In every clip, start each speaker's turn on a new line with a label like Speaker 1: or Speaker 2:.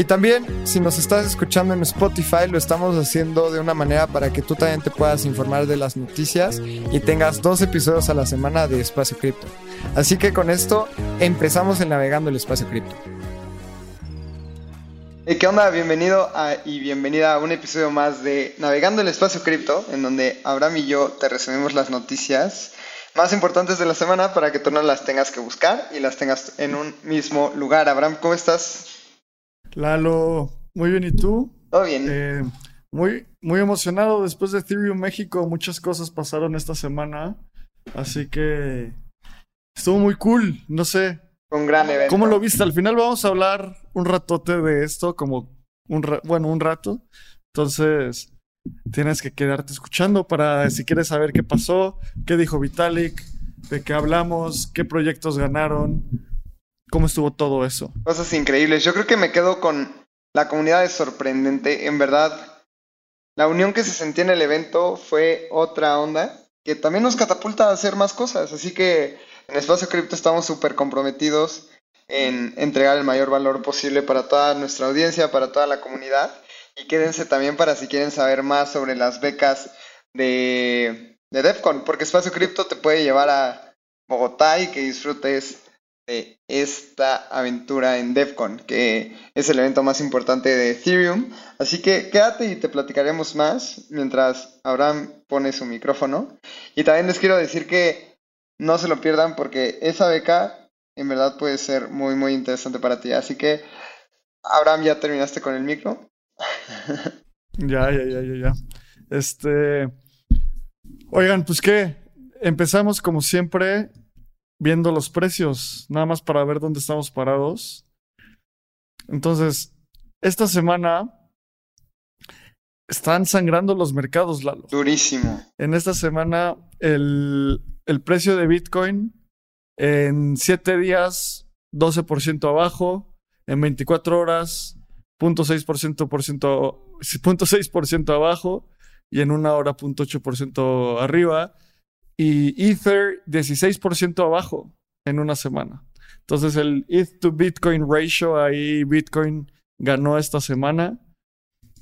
Speaker 1: Y también, si nos estás escuchando en Spotify, lo estamos haciendo de una manera para que tú también te puedas informar de las noticias y tengas dos episodios a la semana de Espacio Cripto. Así que con esto empezamos en Navegando el Espacio Cripto. ¿Qué onda? Bienvenido y bienvenida a un episodio más de Navegando el Espacio Cripto, en donde Abraham y yo te resumimos las noticias más importantes de la semana para que tú no las tengas que buscar y las tengas en un mismo lugar. Abraham, ¿cómo estás?
Speaker 2: Lalo, muy bien, ¿y tú?
Speaker 1: Todo bien.
Speaker 2: Eh, muy, muy emocionado después de Ethereum México, muchas cosas pasaron esta semana, así que estuvo muy cool, no sé,
Speaker 1: un gran evento.
Speaker 2: ¿Cómo lo viste? Al final vamos a hablar un ratote de esto, como un bueno, un rato. Entonces, tienes que quedarte escuchando para si quieres saber qué pasó, qué dijo Vitalik, de qué hablamos, qué proyectos ganaron, cómo estuvo todo eso.
Speaker 1: Cosas increíbles. Yo creo que me quedo con la comunidad es sorprendente. En verdad, la unión que se sentía en el evento fue otra onda que también nos catapulta a hacer más cosas. Así que en Espacio Cripto estamos súper comprometidos en entregar el mayor valor posible para toda nuestra audiencia, para toda la comunidad. Y quédense también para si quieren saber más sobre las becas de, de DEFCON, porque Espacio Cripto te puede llevar a Bogotá y que disfrutes de esta aventura en DEFCON, que es el evento más importante de Ethereum. Así que quédate y te platicaremos más mientras Abraham pone su micrófono. Y también les quiero decir que no se lo pierdan porque esa beca en verdad puede ser muy, muy interesante para ti. Así que, Abraham, ¿ya terminaste con el micro?
Speaker 2: ya, ya, ya, ya, ya. Este. Oigan, pues qué. Empezamos como siempre viendo los precios, nada más para ver dónde estamos parados. Entonces, esta semana están sangrando los mercados, Lalo.
Speaker 1: Durísimo.
Speaker 2: En esta semana, el, el precio de Bitcoin en 7 días 12% abajo, en 24 horas 0.6% abajo y en una hora 0.8% arriba y Ether 16% abajo en una semana. Entonces el ETH to Bitcoin ratio ahí Bitcoin ganó esta semana.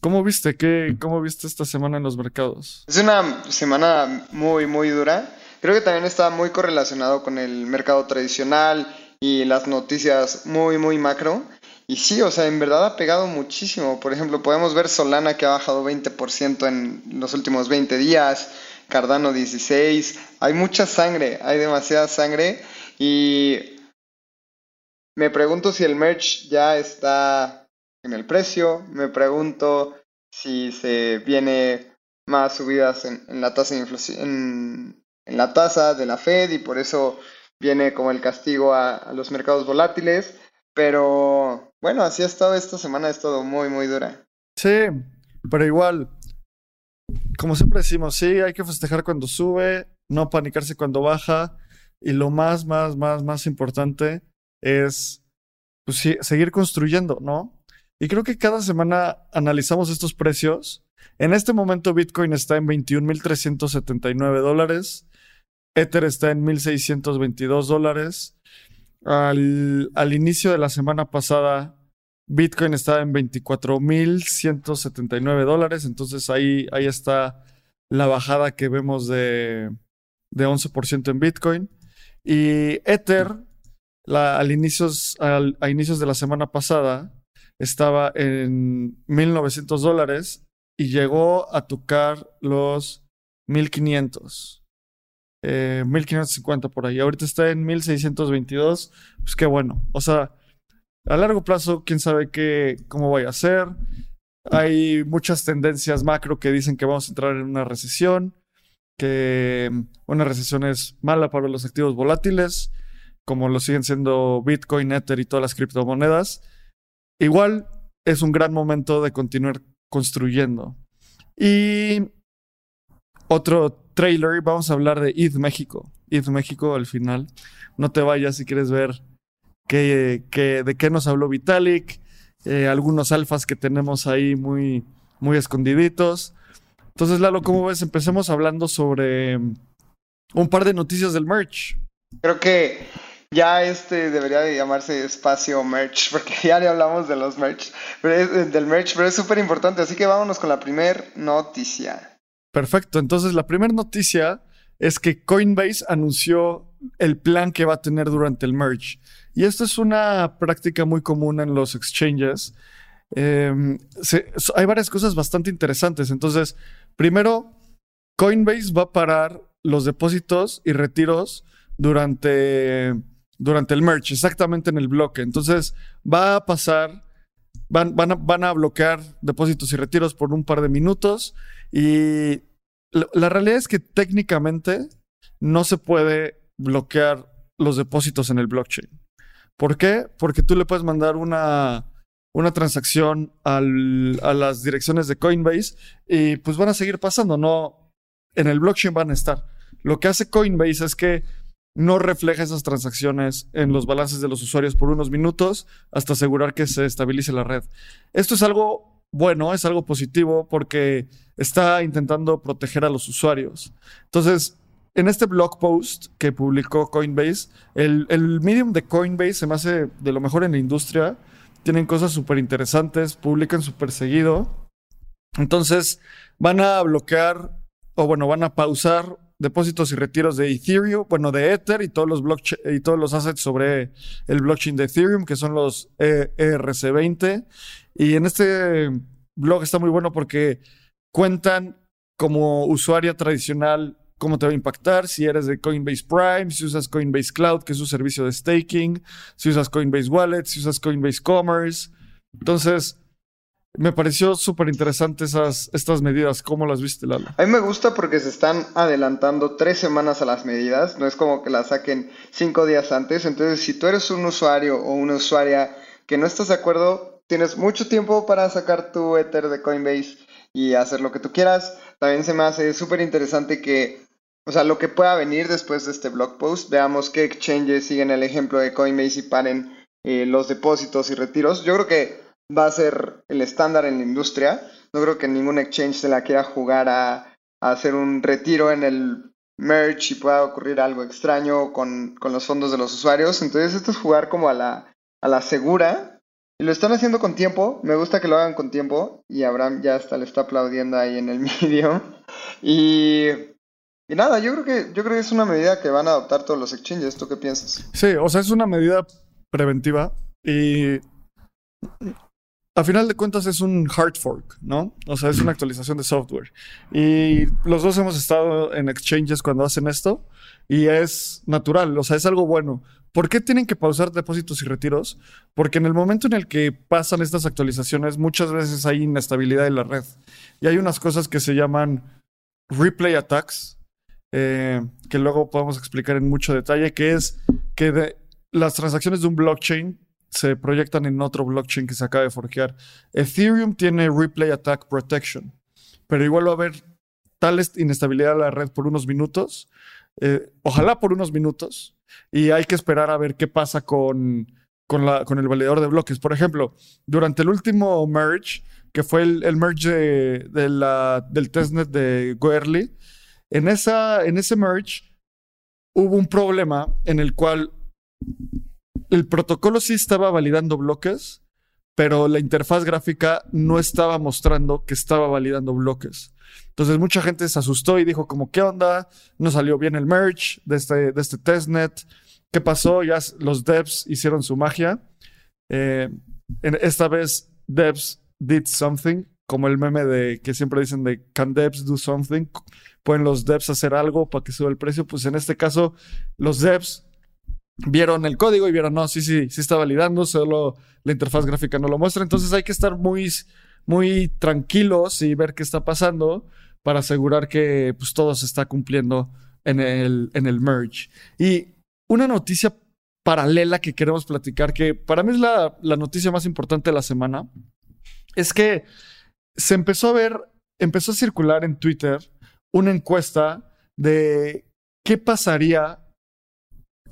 Speaker 2: ¿Cómo viste? ¿Qué, ¿Cómo viste esta semana en los mercados?
Speaker 1: Es una semana muy, muy dura. Creo que también está muy correlacionado con el mercado tradicional y las noticias muy, muy macro. Y sí, o sea, en verdad ha pegado muchísimo. Por ejemplo, podemos ver Solana que ha bajado 20% en los últimos 20 días, Cardano 16. Hay mucha sangre, hay demasiada sangre. Y me pregunto si el merch ya está en el precio. Me pregunto si se viene más subidas en, la tasa de inflación, en la tasa de la Fed y por eso viene como el castigo a, los mercados volátiles. Pero bueno, así ha estado esta semana, ha estado muy, muy dura.
Speaker 2: Sí, pero igual, como siempre decimos, sí, hay que festejar cuando sube, no panicarse cuando baja. Y lo más, más, más, más importante es pues, seguir construyendo, ¿no? Y creo que cada semana analizamos estos precios. En este momento Bitcoin está en 21.379 dólares. Ether está en 1.622 dólares. Al, al, inicio de la semana pasada, Bitcoin estaba en 24.179 dólares. Entonces ahí, ahí está la bajada que vemos de, de 11% en Bitcoin. Y Ether, al inicios, al, a inicios de la semana pasada, estaba en 1.900 dólares y llegó a tocar los 1.500 eh, 1550 por ahí. Ahorita está en 1622. Pues qué bueno. O sea, a largo plazo, quién sabe qué, cómo vaya a ser. Hay muchas tendencias macro que dicen que vamos a entrar en una recesión, que una recesión es mala para los activos volátiles, como lo siguen siendo Bitcoin, Ether y todas las criptomonedas. Igual es un gran momento de continuar construyendo. Y otro trailer, vamos a hablar de ETH México. ETH México al final. No te vayas si quieres ver qué- de qué nos habló Vitalik, eh, algunos alfas que tenemos ahí muy, muy escondiditos. Entonces, Lalo, ¿cómo ves? Empecemos hablando sobre mm, un par de noticias del merch.
Speaker 1: Creo que ya este debería de llamarse espacio merch, porque ya le hablamos de los merch, pero es- del merch, pero es súper importante. Así que vámonos con la primer noticia.
Speaker 2: Perfecto. Entonces, la primera noticia es que Coinbase anunció el plan que va a tener durante el merge. Y esto es una práctica muy común en los exchanges. So- hay varias cosas bastante interesantes. Entonces, primero, Coinbase va a parar los depósitos y retiros durante, durante el merge, exactamente en el bloque. Entonces, va a pasar, van, van, a, van a bloquear depósitos y retiros por un par de minutos. Y la realidad es que técnicamente no se puede bloquear los depósitos en el blockchain. ¿Por qué? Porque tú le puedes mandar una, una transacción a las direcciones de Coinbase y pues van a seguir pasando, no en el blockchain van a estar. Lo que hace Coinbase es que no refleja esas transacciones en los balances de los usuarios por unos minutos hasta asegurar que se estabilice la red. Esto es algo bueno, es algo positivo porque está intentando proteger a los usuarios. Entonces, en este blog post que publicó Coinbase, el, medium de Coinbase se me hace de lo mejor en la industria. Tienen cosas súper interesantes, publican súper seguido. Entonces, van a bloquear, o bueno, van a pausar depósitos y retiros de Ethereum, bueno, de Ether y todos los y todos los assets sobre el blockchain de Ethereum, que son los E- ERC20. Y en este blog está muy bueno porque cuentan como usuaria tradicional cómo te va a impactar, si eres de Coinbase Prime, si usas Coinbase Cloud, que es su servicio de staking, si usas Coinbase Wallet, si usas Coinbase Commerce. Entonces, me pareció súper interesante esas, estas medidas. ¿Cómo las viste, Lalo?
Speaker 1: A mí me gusta porque se están adelantando tres semanas a las medidas, no es como que las saquen cinco días antes. Entonces, si tú eres un usuario o una usuaria que no estás de acuerdo, tienes mucho tiempo para sacar tu Ether de Coinbase y hacer lo que tú quieras. También se me hace súper interesante que, o sea, lo que pueda venir después de este blog post, veamos qué exchanges siguen el ejemplo de Coinbase y paren eh, los depósitos y retiros. Yo creo que va a ser el estándar en la industria. No creo que ningún exchange se la quiera jugar a, a hacer un retiro en el merge y pueda ocurrir algo extraño con, con los fondos de los usuarios. Entonces esto es jugar como a la, a la segura. Y lo están haciendo con tiempo. Me gusta que lo hagan con tiempo. Y Abraham ya hasta le está aplaudiendo ahí en el vídeo. Y, y nada, yo creo que yo creo que es una medida que van a adoptar todos los exchanges. ¿Tú qué piensas?
Speaker 2: Sí, o sea, es una medida preventiva y a final de cuentas es un hard fork, ¿no? O sea, es una actualización de software. Y los dos hemos estado en exchanges cuando hacen esto y es natural, o sea, es algo bueno. ¿Por qué tienen que pausar depósitos y retiros? Porque en el momento en el que pasan estas actualizaciones, muchas veces hay inestabilidad en la red. Y hay unas cosas que se llaman replay attacks, eh, que luego podemos explicar en mucho detalle, que es que de- las transacciones de un blockchain se proyectan en otro blockchain que se acaba de forquear. Ethereum tiene Replay Attack Protection, pero igual va a haber tal est- inestabilidad en la red por unos minutos, eh, ojalá por unos minutos, y hay que esperar a ver qué pasa con, con, la, con el validador de bloques. Por ejemplo, durante el último merge, que fue el, merge de, de del testnet de Goerli, en, esa, en ese merge hubo un problema en el cual el protocolo sí estaba validando bloques, pero la interfaz gráfica no estaba mostrando que estaba validando bloques. Entonces mucha gente se asustó y dijo como, ¿qué onda? No salió bien el merge de este, de este testnet. ¿Qué pasó? Ya los devs hicieron su magia. Eh, esta vez devs did something, como el meme de que siempre dicen de can devs do something? ¿Pueden los devs hacer algo para que suba el precio? Pues en este caso, los devs vieron el código y vieron, no, sí, sí, sí está validando, solo la interfaz gráfica no lo muestra. Entonces hay que estar muy, muy tranquilos y ver qué está pasando para asegurar que pues, todo se está cumpliendo en el, en el merge. Y una noticia paralela que queremos platicar, que para mí es la, la noticia más importante de la semana, es que se empezó a ver, empezó a circular en Twitter una encuesta de ¿qué pasaría?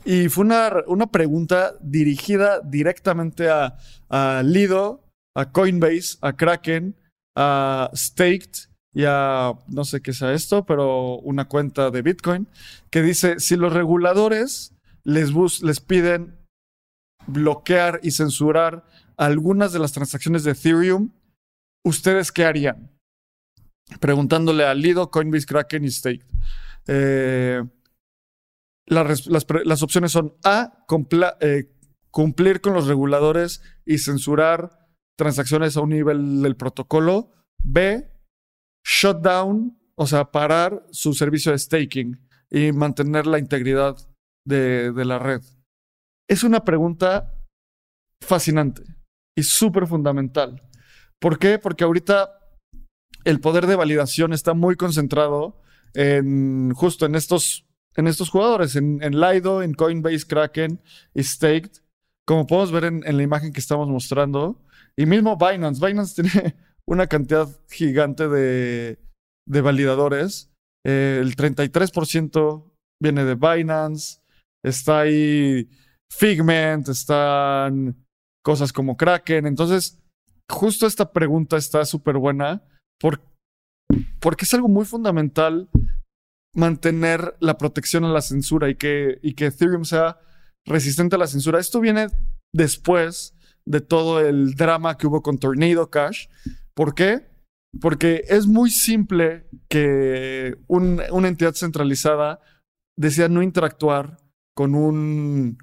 Speaker 2: Y fue una, una pregunta dirigida directamente a, a Lido, a Coinbase, a Kraken, a Staked y a no sé qué sea esto, pero una cuenta de Bitcoin que dice si los reguladores les, les piden bloquear y censurar algunas de las transacciones de Ethereum, ¿ustedes qué harían? Preguntándole a Lido, Coinbase, Kraken y Staked. Eh, las, opciones son A, eh, cumplir con los reguladores y censurar transacciones a un nivel del protocolo. B, shutdown, o sea, parar su servicio de staking y mantener la integridad de, de la red. Es una pregunta fascinante y súper fundamental. ¿Por qué? Porque ahorita el poder de validación está muy concentrado en justo en estos, en estos jugadores, en, en Lido, en Coinbase, Kraken y Staked, como podemos ver en, la imagen que estamos mostrando. Y mismo Binance. Binance tiene una cantidad gigante de, de validadores. Eh, el 33% viene de Binance. Está ahí Figment, están cosas como Kraken. Entonces, justo esta pregunta está súper buena porque es algo muy fundamental mantener la protección a la censura y que, y que Ethereum sea resistente a la censura. Esto viene después de todo el drama que hubo con Tornado Cash. ¿Por qué? Porque es muy simple que una entidad centralizada decida no interactuar con un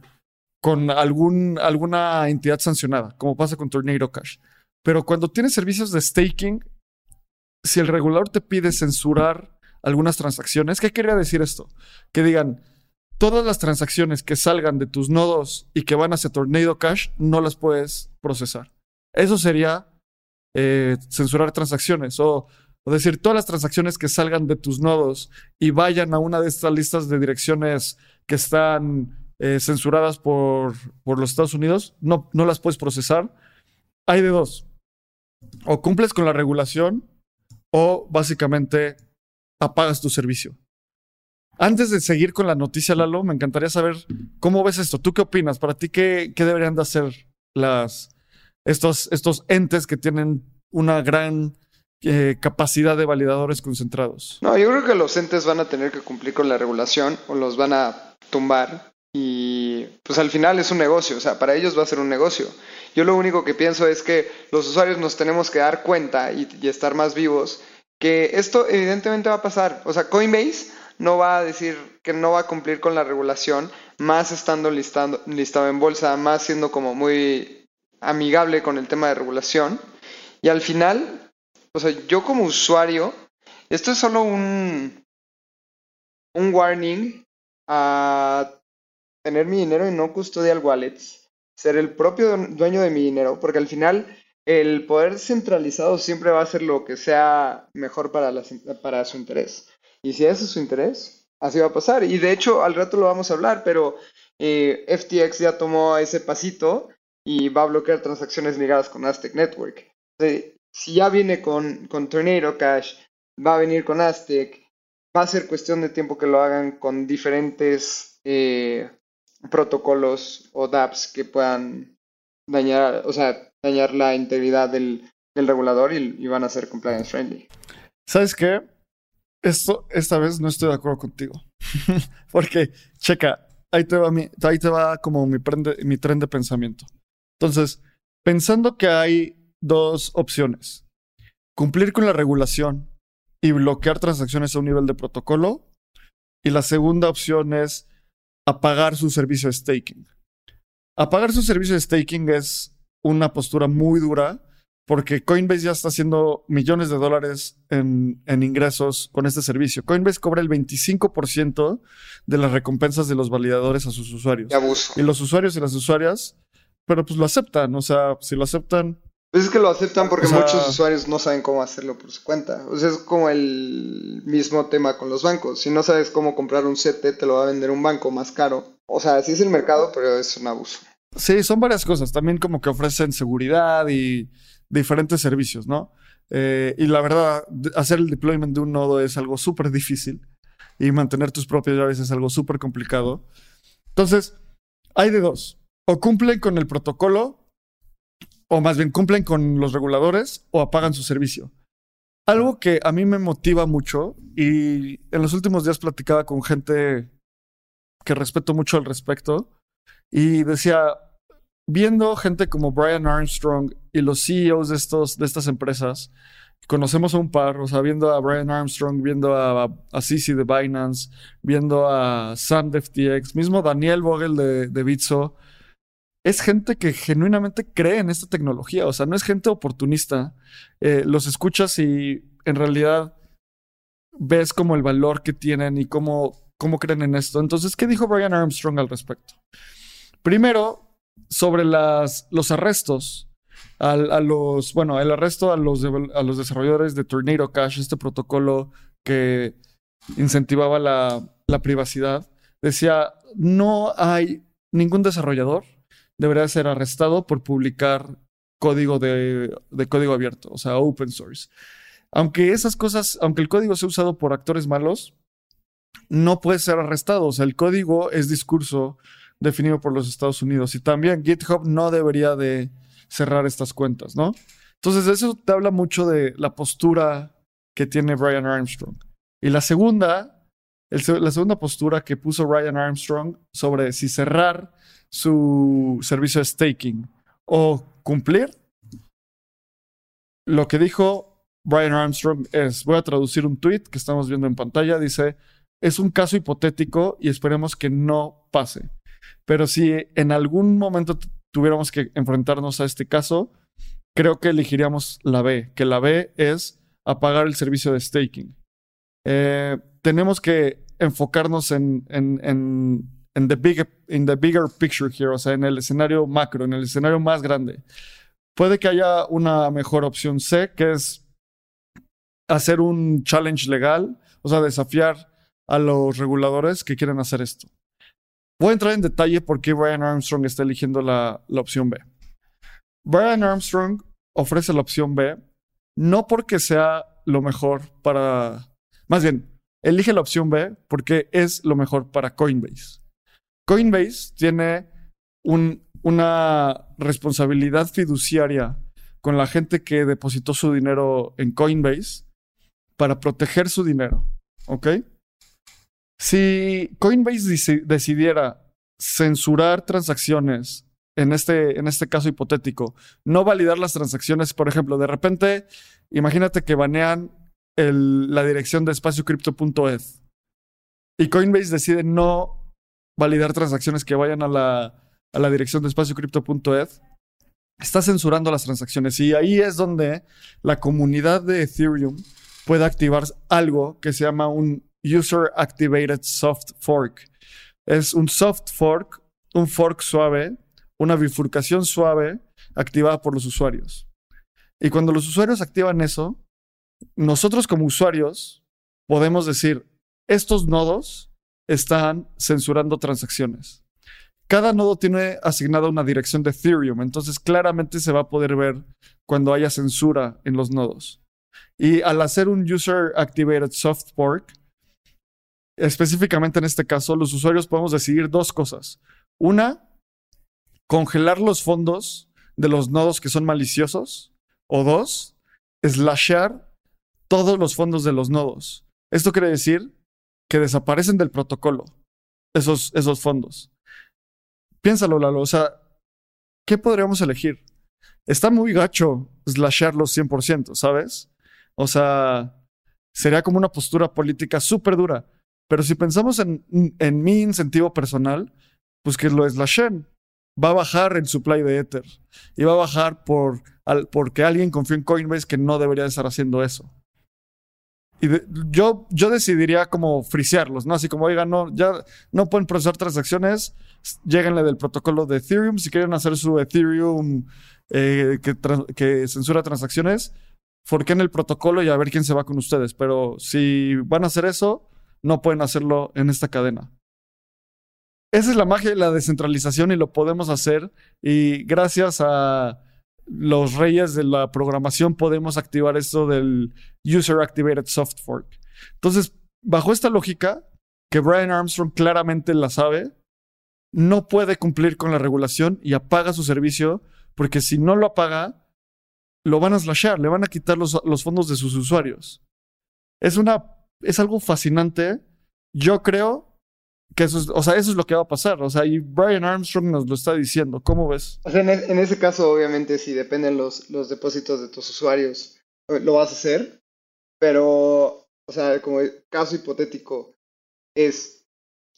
Speaker 2: con algún, alguna entidad sancionada, como pasa con Tornado Cash. Pero cuando tienes servicios de staking, si el regulador te pide censurar algunas transacciones, ¿qué quería decir esto? Que digan, todas las transacciones que salgan de tus nodos y que van hacia Tornado Cash no las puedes procesar. Eso sería eh, censurar transacciones o, decir todas las transacciones que salgan de tus nodos y vayan a una de estas listas de direcciones que están eh, censuradas por, por, los Estados Unidos, no, no las puedes procesar. Hay de dos. O cumples con la regulación o básicamente apagas tu servicio. Antes de seguir con la noticia, Lalo, me encantaría saber cómo ves esto. ¿Tú qué opinas? Para ti, ¿qué, qué deberían de hacer las, estos, estos entes que tienen una gran eh, capacidad de validadores concentrados?
Speaker 1: No, yo creo que los entes van a tener que cumplir con la regulación o los van a tumbar y pues al final es un negocio, o sea, para ellos va a ser un negocio. Yo lo único que pienso es que los usuarios nos tenemos que dar cuenta y, estar más vivos que esto evidentemente va a pasar. O sea, Coinbase no va a decir que no va a cumplir con la regulación, más estando listado en bolsa, más siendo como muy amigable con el tema de regulación. Y al final, o sea, yo como usuario, esto es solo un, un warning a tener mi dinero en no custodial wallets ser el propio dueño de mi dinero, porque al final el poder centralizado siempre va a ser lo que sea mejor para, para su interés. Y si ese es su interés, así va a pasar. Y de hecho, al rato lo vamos a hablar, pero eh, FTX ya tomó ese pasito y va a bloquear transacciones ligadas con Aztec Network. si ya viene con, con Tornado Cash, va a venir con Aztec, va a ser cuestión de tiempo que lo hagan con diferentes eh, protocolos o dApps que puedan dañar, o sea, dañar la integridad del, regulador y, van a ser compliance friendly.
Speaker 2: ¿Sabes qué? Esto, esta vez no estoy de acuerdo contigo. Porque, checa, ahí te va, mi, ahí te va como mi, mi tren de pensamiento. Entonces, pensando que hay dos opciones. Cumplir con la regulación y bloquear transacciones a un nivel de protocolo. Y la segunda opción es apagar su servicio de staking. Apagar su servicio de staking es una postura muy dura porque Coinbase ya está haciendo millones de dólares en, ingresos con este servicio. Coinbase cobra el 25% de las recompensas de los validadores a sus usuarios. Y los usuarios y las usuarias, pero pues lo aceptan. O sea, si lo aceptan,
Speaker 1: pues es que lo aceptan porque muchos usuarios no saben cómo hacerlo por su cuenta. O sea, es como el mismo tema con los bancos. Si no sabes cómo comprar un CT, te lo va a vender un banco más caro. O sea, sí es el mercado, pero es un abuso.
Speaker 2: Sí, son varias cosas. También como que ofrecen seguridad y diferentes servicios, ¿no? Eh, y la verdad, hacer el deployment de un nodo es algo súper difícil. y mantener tus propias llaves es algo súper complicado. Entonces, hay de dos. O cumplen con el protocolo, o más bien cumplen con los reguladores, o apagan su servicio. Algo que a mí me motiva mucho, y en los últimos días platicaba con gente que respeto mucho al respecto, y decía, viendo gente como Brian Armstrong y los CEOs de, estos, de estas empresas, conocemos a un par, o sea, viendo a Brian Armstrong, viendo a, a de Binance, viendo a Sam de FTX, mismo Daniel Vogel de Bitso, es gente que genuinamente cree en esta tecnología, o sea, no es gente oportunista. Eh, los escuchas y en realidad ves como el valor que tienen y cómo, cómo creen en esto. Entonces, ¿qué dijo Brian Armstrong al respecto? Primero, sobre los arrestos a los, bueno, el arresto a los, a los desarrolladores de Tornado Cash, este protocolo que incentivaba la, la privacidad, decía, no hay ningún desarrollador debería ser arrestado por publicar código de, código abierto, o sea, open source. Aunque esas cosas, aunque el código sea usado por actores malos, no puede ser arrestado. O sea, el código es discurso definido por los Estados Unidos. Y también GitHub no debería de cerrar estas cuentas, ¿no? Entonces, eso te habla mucho de la postura que tiene Brian Armstrong. Y la segunda, la segunda postura que puso Brian Armstrong sobre si cerrar su servicio de staking o cumplir, lo que dijo Brian Armstrong es, voy a traducir un tweet que estamos viendo en pantalla, dice, es un caso hipotético y esperemos que no pase. Pero si en algún momento tuviéramos que enfrentarnos a este caso, creo que elegiríamos la B, que la B es apagar el servicio de staking. Eh, tenemos que enfocarnos en, the big, in the bigger picture here, o sea, en el escenario macro, en el escenario más grande. Puede que haya una mejor opción C, que es hacer un challenge legal, o sea, desafiar a los reguladores que quieren hacer esto. Voy a entrar en detalle por qué Brian Armstrong está eligiendo la, la opción B. Brian Armstrong ofrece la opción B no porque sea lo mejor para... Más bien, elige la opción B porque es lo mejor para Coinbase. Coinbase tiene un, una responsabilidad fiduciaria con la gente que depositó su dinero en Coinbase para proteger su dinero. ¿Ok? Si Coinbase decidiera censurar transacciones, en este, en este caso hipotético, no validar las transacciones, por ejemplo, de repente, imagínate que banean la dirección de espaciocrypto.eth y Coinbase decide no validar transacciones que vayan a la, a la dirección de espaciocrypto.eth, está censurando las transacciones y ahí es donde la comunidad de Ethereum puede activar algo que se llama un User Activated Soft Fork. Es un soft fork, un fork suave, una bifurcación suave activada por los usuarios. Y cuando los usuarios activan eso, nosotros como usuarios podemos decir, estos nodos están censurando transacciones. Cada nodo tiene asignada una dirección de Ethereum, entonces claramente se va a poder ver cuando haya censura en los nodos. Y al hacer un User Activated Soft Fork, específicamente en este caso, los usuarios podemos decidir dos cosas. Una, congelar los fondos de los nodos que son maliciosos. O dos, slashear todos los fondos de los nodos. Esto quiere decir que desaparecen del protocolo esos, esos fondos. Piénsalo, Lalo. O sea, ¿qué podríamos elegir? Está muy gacho slashearlos 100%, ¿sabes? O sea, sería como una postura política súper dura. Pero si pensamos en, en mi incentivo personal, pues que lo slashen. Va a bajar el supply de Ether. Y va a bajar por, al, porque alguien confió en Coinbase que no debería estar haciendo eso. Y yo, yo decidiría como frisearlos, ¿no? Así como, oigan, no, ya no pueden procesar transacciones, lleguenle del protocolo de Ethereum. Si quieren hacer su Ethereum eh, que, que censura transacciones, forquen el protocolo y a ver quién se va con ustedes. Pero si van a hacer eso, no pueden hacerlo en esta cadena. Esa es la magia de la descentralización y lo podemos hacer. Y gracias a los reyes de la programación podemos activar esto del User Activated Soft Fork. Entonces, bajo esta lógica, que Brian Armstrong claramente la sabe, no puede cumplir con la regulación y apaga su servicio, porque si no lo apaga, lo van a slashear, le van a quitar los, los fondos de sus usuarios. Es una, es algo fascinante. Yo creo que eso es, o sea, eso es lo que va a pasar. O sea, y Brian Armstrong nos lo está diciendo. ¿Cómo ves?
Speaker 1: O sea, en, en ese caso, obviamente, si dependen los, los depósitos de tus usuarios, eh, lo vas a hacer. Pero, o sea, como caso hipotético, es,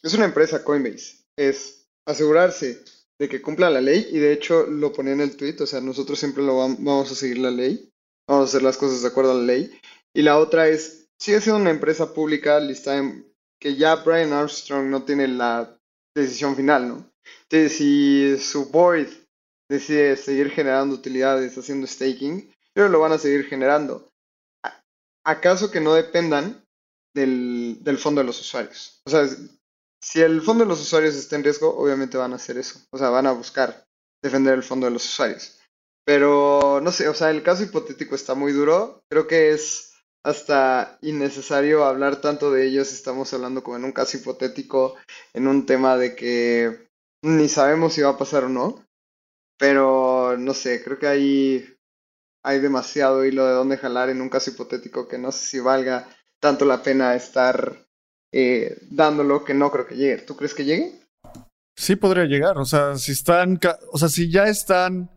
Speaker 1: es una empresa Coinbase. Es asegurarse de que cumpla la ley. Y de hecho, lo ponía en el tweet. O sea, nosotros siempre lo vamos a seguir la ley. Vamos a hacer las cosas de acuerdo a la ley. Y la otra es, sigue siendo una empresa pública listada en que ya Brian Armstrong no tiene la decisión final, ¿no? Entonces, si su board decide seguir generando utilidades haciendo staking, pero lo van a seguir generando. ¿Acaso que no dependan del, del fondo de los usuarios? O sea, si el fondo de los usuarios está en riesgo, obviamente van a hacer eso. O sea, van a buscar defender el fondo de los usuarios. Pero no sé, o sea, el caso hipotético está muy duro. Creo que es hasta innecesario hablar tanto de ellos. Estamos hablando como en un caso hipotético, en un tema de que ni sabemos si va a pasar o no. Pero no sé, creo que hay, hay demasiado hilo de dónde jalar en un caso hipotético que no sé si valga tanto la pena estar eh, dándolo que no creo que llegue. ¿Tú crees que llegue?
Speaker 2: Sí podría llegar, o sea, si están, o sea, si ya están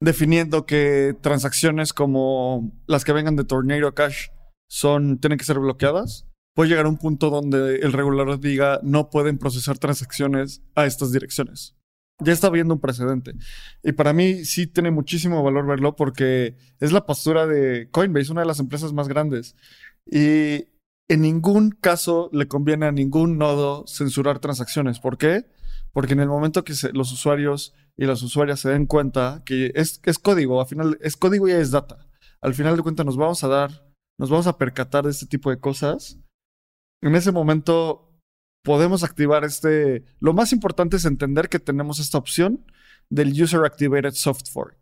Speaker 2: definiendo que transacciones como las que vengan de Tornado Cash son, tienen que ser bloqueadas, puede llegar a un punto donde el regulador diga no pueden procesar transacciones a estas direcciones. Ya está viendo un precedente. Y para mí sí tiene muchísimo valor verlo porque es la postura de Coinbase, una de las empresas más grandes. Y en ningún caso le conviene a ningún nodo censurar transacciones. ¿Por qué? Porque en el momento que los usuarios y las usuarias se den cuenta que es, es código, al final es código y es data. Al final de cuentas nos vamos a dar, nos vamos a percatar de este tipo de cosas. En ese momento podemos activar este... Lo más importante es entender que tenemos esta opción del User Activated Soft Fork.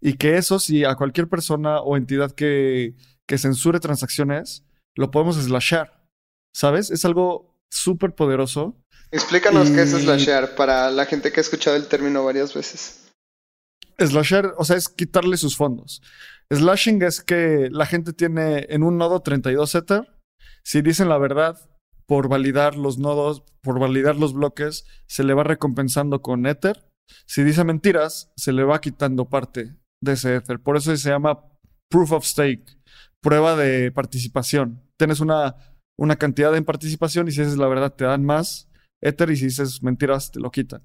Speaker 2: Y que eso, si a cualquier persona o entidad que, que censure transacciones, lo podemos slashar. ¿Sabes? Es algo súper poderoso
Speaker 1: Explícanos qué es slashear para la gente que ha escuchado el término varias veces.
Speaker 2: Slashear, o sea, es quitarle sus fondos. Slashing es que la gente tiene en un nodo 32 Ether. Si dicen la verdad, por validar los nodos, por validar los bloques, se le va recompensando con Ether. Si dice mentiras, se le va quitando parte de ese Ether. Por eso se llama proof of stake, prueba de participación. Tienes una, una cantidad en participación y si dices la verdad te dan más Ether y si dices mentiras te lo quitan.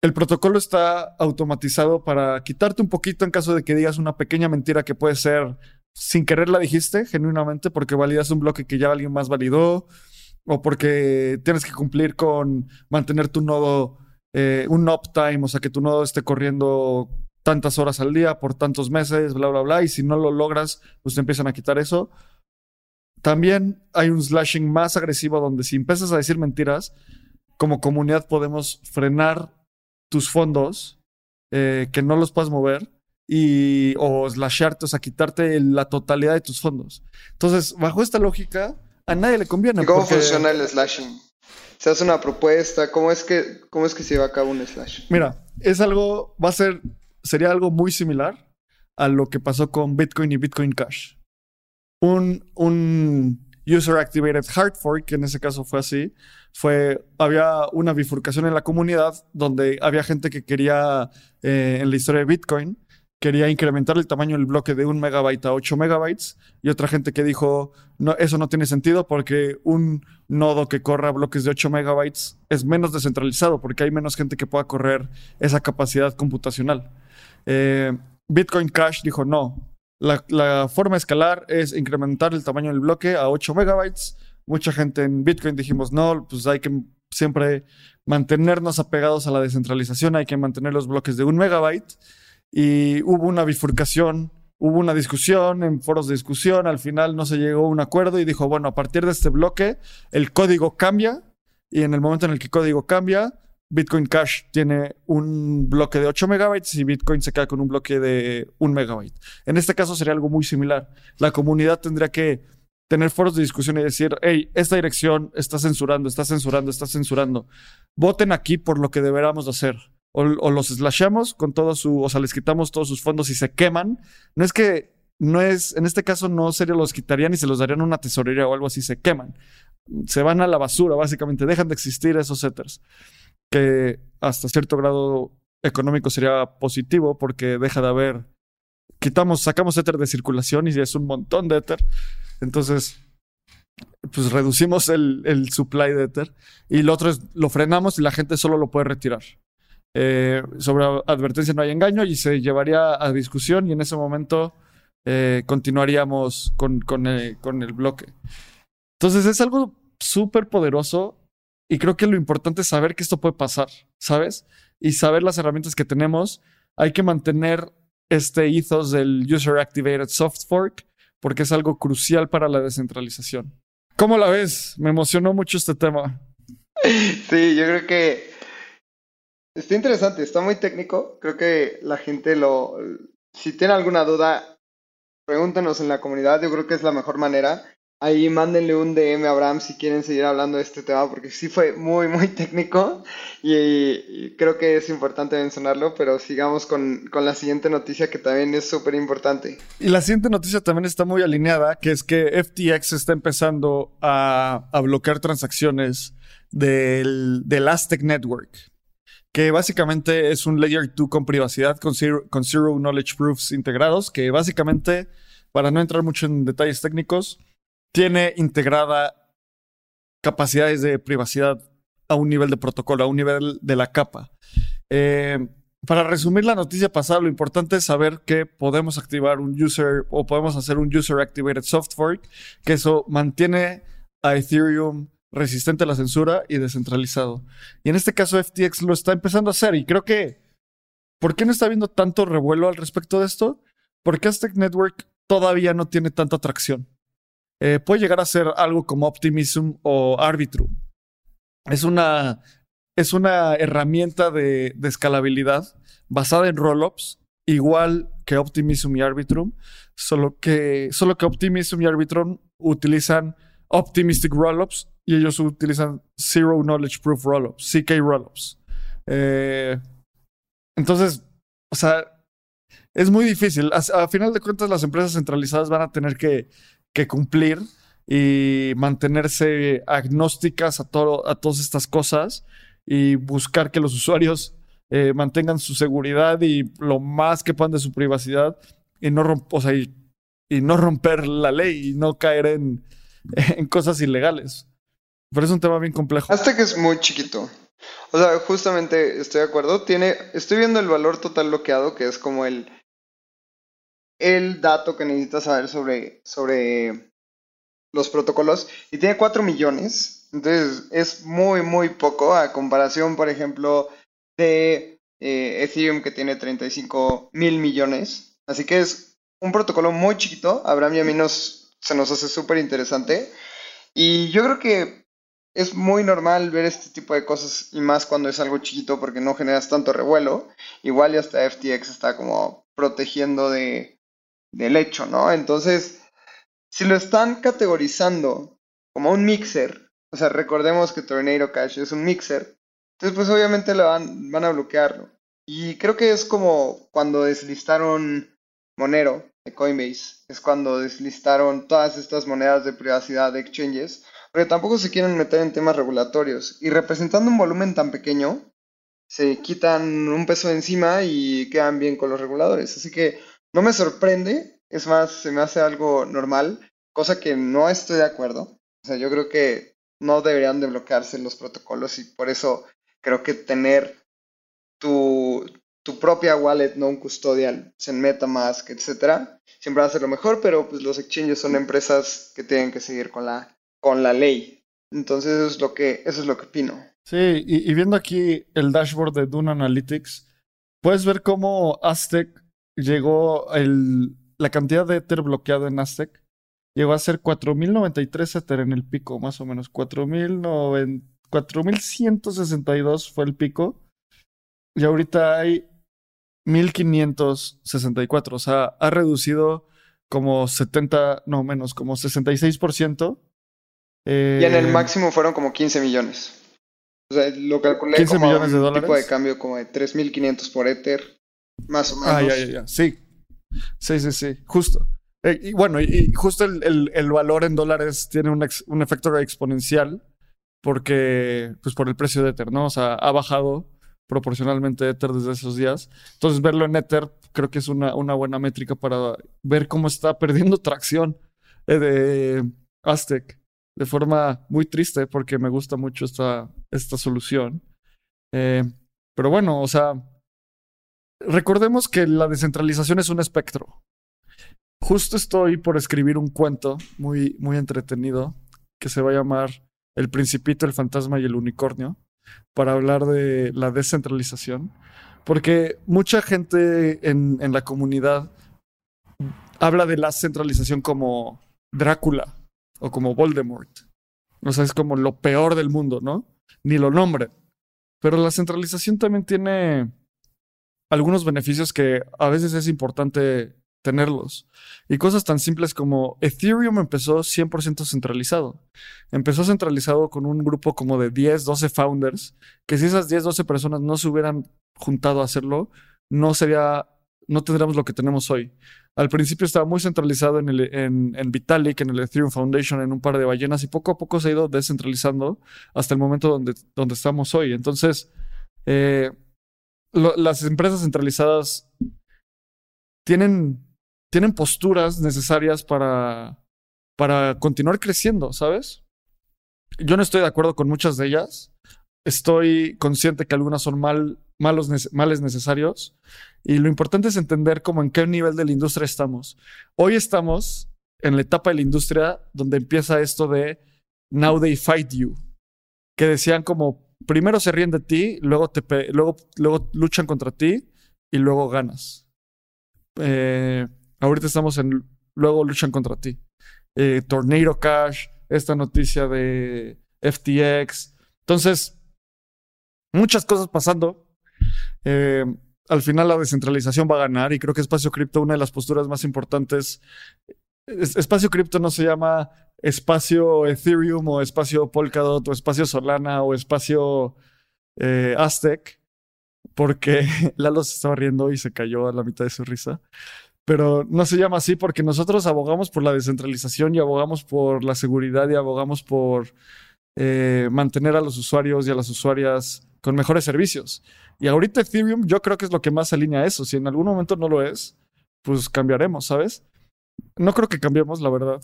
Speaker 2: El protocolo está automatizado para quitarte un poquito en caso de que digas una pequeña mentira que puede ser sin querer la dijiste genuinamente porque validas un bloque que ya alguien más validó o porque tienes que cumplir con mantener tu nodo eh, un uptime, o sea que tu nodo esté corriendo tantas horas al día por tantos meses, bla, bla, bla, y si no lo logras, pues te empiezan a quitar eso. También hay un slashing más agresivo donde si empiezas a decir mentiras, como comunidad podemos frenar tus fondos, eh, que no los puedas mover, y, o slasharte, o sea, quitarte la totalidad de tus fondos. Entonces, bajo esta lógica, a nadie le conviene.
Speaker 1: ¿Cómo funciona el slashing? Se hace una propuesta, ¿cómo es que, cómo es que se lleva a cabo un slash?
Speaker 2: Mira, es algo, va a ser, sería algo muy similar a lo que pasó con Bitcoin y Bitcoin Cash. Un, un User Activated Hard Fork, que en ese caso fue así, fue, había una bifurcación en la comunidad donde había gente que quería, eh, en la historia de Bitcoin, quería incrementar el tamaño del bloque de un megabyte a 8 megabytes y otra gente que dijo, no, eso no tiene sentido porque un nodo que corra bloques de 8 megabytes es menos descentralizado porque hay menos gente que pueda correr esa capacidad computacional. Eh, Bitcoin Cash dijo, no, la, forma escalar es incrementar el tamaño del bloque a 8 megabytes. Mucha gente en Bitcoin dijimos, no, pues hay que siempre mantenernos apegados a la descentralización, hay que mantener los bloques de un megabyte. Y hubo una bifurcación, hubo una discusión en foros de discusión, al final no se llegó a un acuerdo y dijo, bueno, a partir de este bloque el código cambia y en el momento en el que el código cambia, Bitcoin Cash tiene un bloque de 8 megabytes y Bitcoin se queda con un bloque de 1 megabyte. En este caso sería algo muy similar. La comunidad tendría que tener foros de discusión y decir, hey, esta dirección está censurando, está censurando, está censurando. Voten aquí por lo que deberíamos hacer. O, los slashamos con todo su, o sea, les quitamos todos sus fondos y se queman. No es que, no es, en este caso no serio los quitarían y se los darían una tesorería o algo así, se queman. Se van a la basura, básicamente, dejan de existir esos Ethers. Que hasta cierto grado económico sería positivo porque deja de haber quitamos, sacamos Ether de circulación y es un montón de Ether. Entonces, pues reducimos el, el supply de Ether. Y lo otro es, lo frenamos y la gente solo lo puede retirar. Eh, sobre advertencia no hay engaño y se llevaría a discusión y en ese momento eh, continuaríamos con, con, eh, con el bloque. Entonces es algo súper poderoso y creo que lo importante es saber que esto puede pasar, ¿sabes? Y saber las herramientas que tenemos. Hay que mantener este ethos del User Activated Soft Fork porque es algo crucial para la descentralización. ¿Cómo la ves? Me emocionó mucho este tema.
Speaker 1: Sí, yo creo que está interesante, está muy técnico. Creo que la gente lo... Si tiene alguna duda, pregúntenos en la comunidad. Yo creo que es la mejor manera. Ahí mándenle un DM a Abraham si quieren seguir hablando de este tema, porque sí fue muy, muy técnico y, creo que es importante mencionarlo, pero sigamos con, con la siguiente noticia que también es súper importante.
Speaker 2: Y la siguiente noticia también está muy alineada, que es que FTX está empezando a, a bloquear transacciones del, del Aztec Network, que básicamente es un Layer 2 con privacidad, con con zero Knowledge Proofs integrados, que básicamente, para no entrar mucho en detalles técnicos, tiene integrada capacidades de privacidad a un nivel de protocolo, a un nivel de la capa. Eh, para resumir la noticia pasada, lo importante es saber que podemos activar un user o podemos hacer un user activated soft fork, que eso mantiene a Ethereum resistente a la censura y descentralizado. Y en este caso FTX lo está empezando a hacer y creo que ¿por qué no está habiendo tanto revuelo al respecto de esto? Porque Aztec Network todavía no tiene tanta atracción. Eh, puede llegar a ser algo como Optimism o Arbitrum. Es una, es una herramienta de, escalabilidad basada en rollups, igual que Optimism y Arbitrum, solo que, solo que Optimism y Arbitrum utilizan Optimistic Rollups y ellos utilizan Zero Knowledge Proof Rollups, CK Rollups. Eh, entonces, o sea, es muy difícil. a, final de cuentas, las empresas centralizadas van a tener que que cumplir y mantenerse agnósticas a, todo, a todas estas cosas y buscar que los usuarios eh, mantengan su seguridad y lo más que puedan de su privacidad y no, y, no romper la ley y no caer en, en cosas ilegales. Pero es un tema bien complejo.
Speaker 1: Hasta que es muy chiquito. O sea, justamente estoy de acuerdo. Tiene, estoy viendo el valor total bloqueado, que es como el el dato que necesitas saber sobre, sobre los protocolos y tiene 4 millones. Entonces es muy, muy poco a comparación, por ejemplo, de eh, Ethereum que tiene 35 mil millones. Así que es un protocolo muy chiquito. Abraham y a mí nos, se nos hace súper interesante. Y yo creo que es muy normal ver este tipo de cosas y más cuando es algo chiquito porque no generas tanto revuelo. Igual y hasta FTX está como protegiendo de, del hecho, ¿no? Entonces, si lo están categorizando como un mixer, o sea, recordemos que Tornado Cash es un mixer, entonces pues obviamente lo van, van a bloquearlo. Y creo que es como cuando deslistaron Monero de Coinbase, es cuando deslistaron todas estas monedas de privacidad de exchanges, porque tampoco se quieren meter en temas regulatorios. Y representando un volumen tan pequeño, se quitan un peso encima y quedan bien con los reguladores. Así que no me sorprende, es más, se me hace algo normal, cosa que no estoy de acuerdo. O sea, yo creo que no deberían de bloquearse los protocolos y por eso creo que tener tu, tu propia wallet, no un custodial, en MetaMask, etcétera, siempre va a ser lo mejor, pero pues los exchanges son empresas que tienen que seguir con la, con la ley. Entonces eso es lo que, eso es lo que opino.
Speaker 2: Sí, y, y viendo aquí el dashboard de Dune Analytics, puedes ver cómo Aztec llegó el, la cantidad de Ether bloqueado en Aztec llegó a ser 4093 Ether en el pico, más o menos. 4162 fue el pico. Y ahorita hay 1564. O sea, ha reducido como 70, no menos, como 66%.
Speaker 1: y en el máximo fueron como 15 millones. O sea, lo calculé
Speaker 2: 15
Speaker 1: como
Speaker 2: millones de
Speaker 1: un
Speaker 2: dólares.
Speaker 1: tipo de cambio como de 3.500 por Ether, más o menos.
Speaker 2: Ah, ya, ya, ya. Sí. Sí, sí, sí. Justo. Eh, y bueno, y, justo el, el- el valor en dólares tiene un, ex- un efecto exponencial porque, pues por el precio de Ether, ¿no? O sea, ha bajado proporcionalmente Ether desde esos días. Entonces, verlo en Ether creo que es una, una buena métrica para ver cómo está perdiendo tracción eh, de Aztec de forma muy triste porque me gusta mucho esta, esta solución. Eh, pero bueno, o sea, recordemos que la descentralización es un espectro. Justo estoy por escribir un cuento muy, muy entretenido que se va a llamar El Principito, el Fantasma y el Unicornio para hablar de la descentralización. Porque mucha gente en, la comunidad habla de la centralización como Drácula o como Voldemort. O sea, es como lo peor del mundo, ¿no? Ni lo nombre. Pero la centralización también tiene algunos beneficios que a veces es importante tenerlos. Y cosas tan simples como Ethereum empezó 100% centralizado. Empezó centralizado con un grupo como de 10, 12 founders, que si esas 10, 12 personas no se hubieran juntado a hacerlo, no sería, no tendríamos lo que tenemos hoy. Al principio estaba muy centralizado en, el, en, en Vitalik, en el Ethereum Foundation, en un par de ballenas, y poco a poco se ha ido descentralizando hasta el momento donde, donde estamos hoy. Entonces, eh, las empresas centralizadas tienen, tienen posturas necesarias para, para continuar creciendo, ¿sabes? Yo no estoy de acuerdo con muchas de ellas. Estoy consciente que algunas son mal, malos, males necesarios. Y lo importante es entender cómo en qué nivel de la industria estamos. Hoy estamos en la etapa de la industria donde empieza esto de Now they fight you. Que decían como primero se ríen de ti, luego, te luego, luego luchan contra ti y luego ganas. Eh, ahorita estamos en luego luchan contra ti. Eh, Tornado Cash, esta noticia de FTX. Entonces, muchas cosas pasando. Eh, al final la descentralización va a ganar y creo que Espacio Cripto, una de las posturas más importantes, es- Espacio Cripto no se llama espacio Ethereum o espacio Polkadot o espacio Solana o espacio eh, Aztec, porque Lalo se estaba riendo y se cayó a la mitad de su risa. Pero no se llama así porque nosotros abogamos por la descentralización y abogamos por la seguridad y abogamos por eh, mantener a los usuarios y a las usuarias con mejores servicios. Y ahorita Ethereum yo creo que es lo que más alinea a eso. Si en algún momento no lo es, pues cambiaremos, ¿sabes? No creo que cambiemos, la verdad.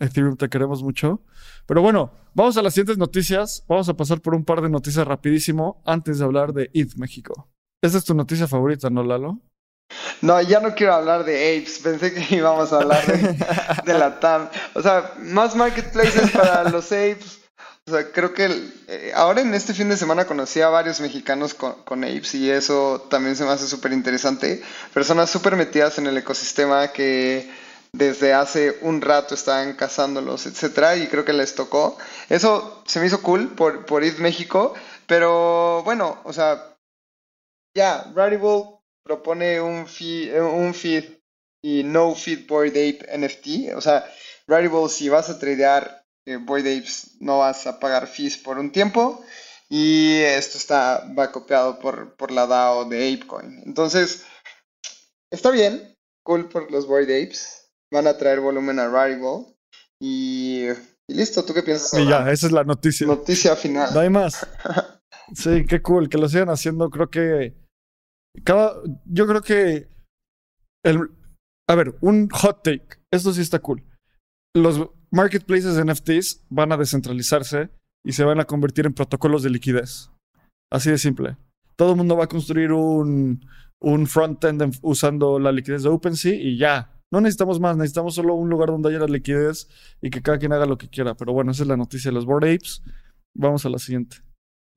Speaker 2: Ethereum te queremos mucho. Pero bueno, vamos a las siguientes noticias. Vamos a pasar por un par de noticias rapidísimo antes de hablar de ETH México. Esa es tu noticia favorita, ¿no, Lalo?
Speaker 1: No, ya no quiero hablar de apes. Pensé que íbamos a hablar de, la TAM. O sea, más marketplaces para los apes. O sea, creo que eh, ahora en este fin de semana conocí a varios mexicanos con, con apes y eso también se me hace súper interesante. Personas súper metidas en el ecosistema que desde hace un rato están cazándolos, etcétera, y creo que les tocó. Eso se me hizo cool por, por ir México, pero bueno, o sea, ya, Rarible propone un eh, un feed y no feed Bored Ape NFT. O sea, Rarible, si vas a tradear eh, Apes, no vas a pagar fees por un tiempo. Y esto está va copiado por, por la DAO de ApeCoin. Entonces, está bien, cool por los Bored Apes. Van a traer volumen a Rarible. Y, y listo, ¿tú qué piensas?
Speaker 2: Y ya, esa es la noticia.
Speaker 1: Noticia final.
Speaker 2: No hay más. Sí, qué cool que lo sigan haciendo. Creo que cada, yo creo que el, a ver, un hot take. Esto sí está cool. Los marketplaces de NFTs van a descentralizarse y se van a convertir en protocolos de liquidez. Así de simple. Todo el mundo va a construir un, un frontend en- usando la liquidez de OpenSea y ya. No necesitamos más, necesitamos solo un lugar donde haya la liquidez y que cada quien haga lo que quiera. Pero bueno, esa es la noticia de los Bored Apes. Vamos a la siguiente.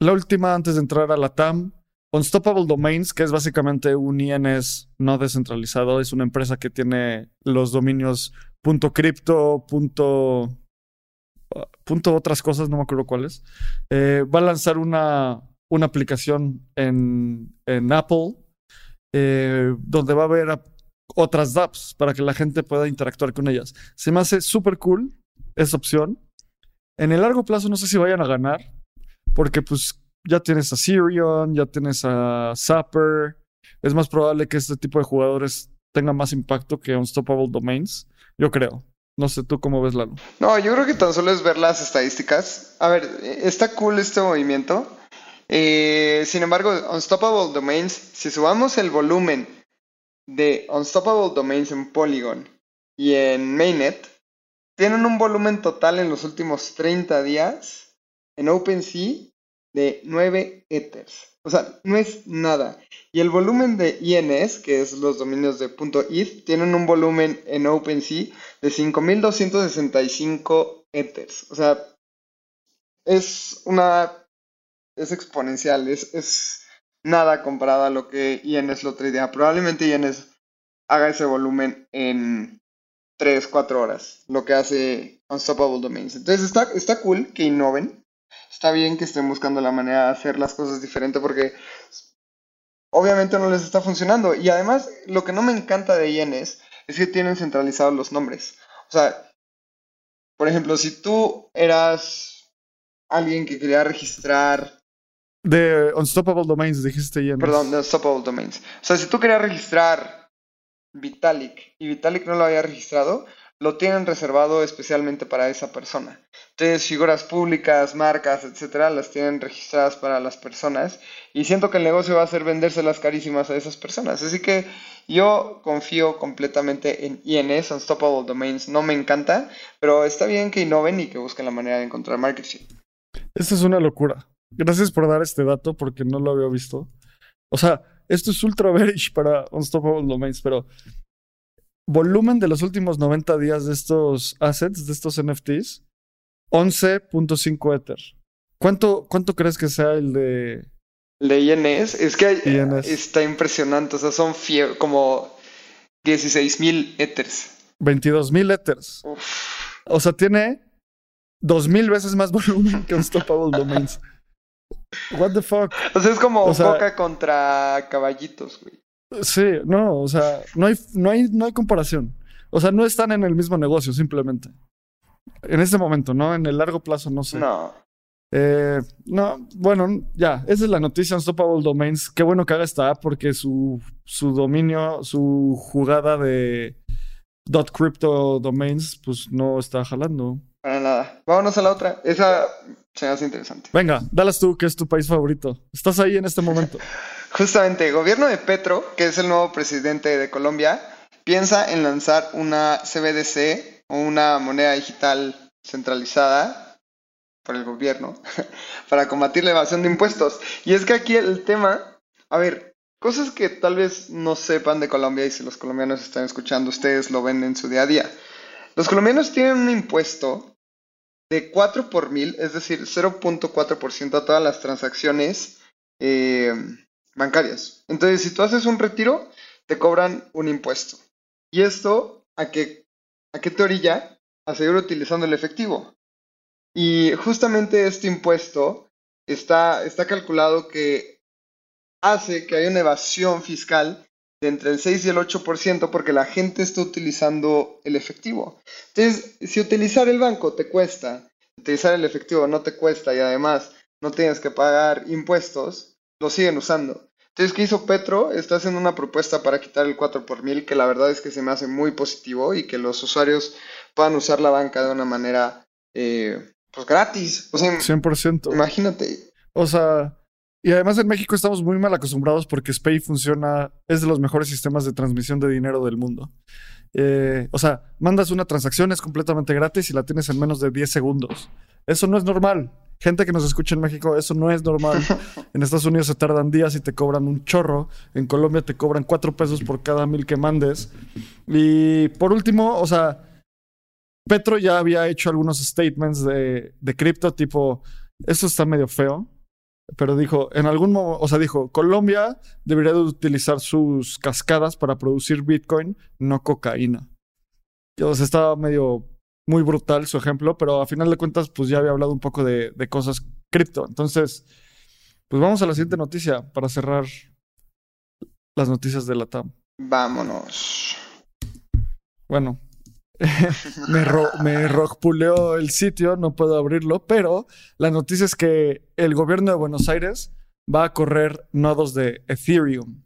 Speaker 2: La última antes de entrar a la TAM. Unstoppable Domains, que es básicamente un INS no descentralizado, es una empresa que tiene los dominios punto .crypto, punto, punto otras cosas, no me acuerdo cuáles. Eh, va a lanzar una, una aplicación en, en Apple eh, donde va a haber otras dApps para que la gente pueda interactuar con ellas. Se me hace súper cool esa opción. En el largo plazo no sé si vayan a ganar, porque pues ya tienes a Sirion, ya tienes a Zapper. Es más probable que este tipo de jugadores tenga más impacto que Unstoppable Domains. Yo creo. No sé tú cómo ves, Lalo.
Speaker 1: No, yo creo que tan solo es ver las estadísticas. A ver, está cool este movimiento. Eh, sin embargo, Unstoppable Domains, si subamos el volumen de Unstoppable Domains en Polygon y en Mainnet, tienen un volumen total en los últimos 30 días en OpenSea de 9 Ethers. O sea, no es nada. Y el volumen de INS, que es los dominios de .eth, tienen un volumen en OpenSea de 5265 Ethers. O sea, es una... es exponencial, es, es nada comparado a lo que INS lo traía. Probablemente INS haga ese volumen en 3, 4 horas, lo que hace Unstoppable Domains. Entonces está, está cool que innoven, está bien que estén buscando la manera de hacer las cosas diferente porque obviamente no les está funcionando. Y además, lo que no me encanta de INS es que tienen centralizados los nombres. O sea, por ejemplo, si tú eras alguien que quería registrar...
Speaker 2: De Unstoppable Domains, dijiste INS.
Speaker 1: Perdón, de Unstoppable Domains. O sea, si tú querías registrar Vitalik y Vitalik no lo había registrado, lo tienen reservado especialmente para esa persona. Entonces, figuras públicas, marcas, etcétera, las tienen registradas para las personas y siento que el negocio va a ser vendérselas carísimas a esas personas. Así que yo confío completamente en INS, Unstoppable Domains. No me encanta, pero está bien que innoven y que busquen la manera de encontrar marketing.
Speaker 2: Esta es una locura. Gracias por dar este dato porque no lo había visto. O sea, esto es ultra bearish para Unstoppable Domains, pero volumen de los últimos 90 días de estos assets, de estos NFTs, 11.5 Ether. ¿Cuánto, ¿Cuánto crees que sea el de...
Speaker 1: El de INS? Es que está impresionante, o sea, son como 16.000 Ethers.
Speaker 2: 22.000 Ethers. O sea, tiene 2.000 veces más volumen que Unstoppable Domains. What the fuck?
Speaker 1: O sea, es como Boca contra caballitos, güey.
Speaker 2: Sí, no, o sea, no hay, no hay, no hay comparación. O sea, no están en el mismo negocio, simplemente. En este momento, ¿no? En el largo plazo, no sé.
Speaker 1: No.
Speaker 2: Eh, no, bueno, ya, esa es la noticia Unstoppable Domains. Qué bueno que haga esta app porque su, su dominio, su jugada de dot crypto domains, pues no está jalando.
Speaker 1: Para nada. Vámonos a la otra. Esa se hace interesante.
Speaker 2: Venga, Dallas tú, que es tu país favorito. Estás ahí en este momento.
Speaker 1: Justamente, el gobierno de Petro, que es el nuevo presidente de Colombia, piensa en lanzar una CBDC o una moneda digital centralizada por el gobierno para combatir la evasión de impuestos. Y es que aquí el tema, a ver, cosas que tal vez no sepan de Colombia y si los colombianos están escuchando, ustedes lo ven en su día a día. Los colombianos tienen un impuesto de 4 por mil, es decir, 0.4% a todas las transacciones eh, bancarias. Entonces, si tú haces un retiro, te cobran un impuesto. ¿Y esto a qué, a qué te orilla? A seguir utilizando el efectivo. Y justamente este impuesto está, está calculado que hace que haya una evasión fiscal de entre el 6 y el 8% porque la gente está utilizando el efectivo. Entonces, si utilizar el banco te cuesta, utilizar el efectivo no te cuesta y además no tienes que pagar impuestos, lo siguen usando. Entonces, ¿qué hizo Petro? Está haciendo una propuesta para quitar el 4 por mil, que la verdad es que se me hace muy positivo y que los usuarios puedan usar la banca de una manera, eh, pues gratis. O sea,
Speaker 2: 100%.
Speaker 1: Imagínate.
Speaker 2: O sea, y además en México estamos muy mal acostumbrados porque SPAY funciona, es de los mejores sistemas de transmisión de dinero del mundo. Eh, o sea, mandas una transacción, es completamente gratis y la tienes en menos de 10 segundos. Eso no es normal. Gente que nos escucha en México, eso no es normal. En Estados Unidos se tardan días y te cobran un chorro. En Colombia te cobran cuatro pesos por cada mil que mandes. Y por último, o sea, Petro ya había hecho algunos statements de, de cripto, tipo, eso está medio feo. Pero dijo, en algún momento, o sea, dijo, Colombia debería de utilizar sus cascadas para producir Bitcoin, no cocaína. O sea, estaba medio muy brutal su ejemplo, pero a final de cuentas, pues ya había hablado un poco de, de cosas cripto. Entonces, pues vamos a la siguiente noticia para cerrar las noticias de la TAM.
Speaker 1: Vámonos.
Speaker 2: Bueno, me, ro me rockpuleó el sitio, no puedo abrirlo, pero la noticia es que el gobierno de Buenos Aires va a correr nodos de Ethereum.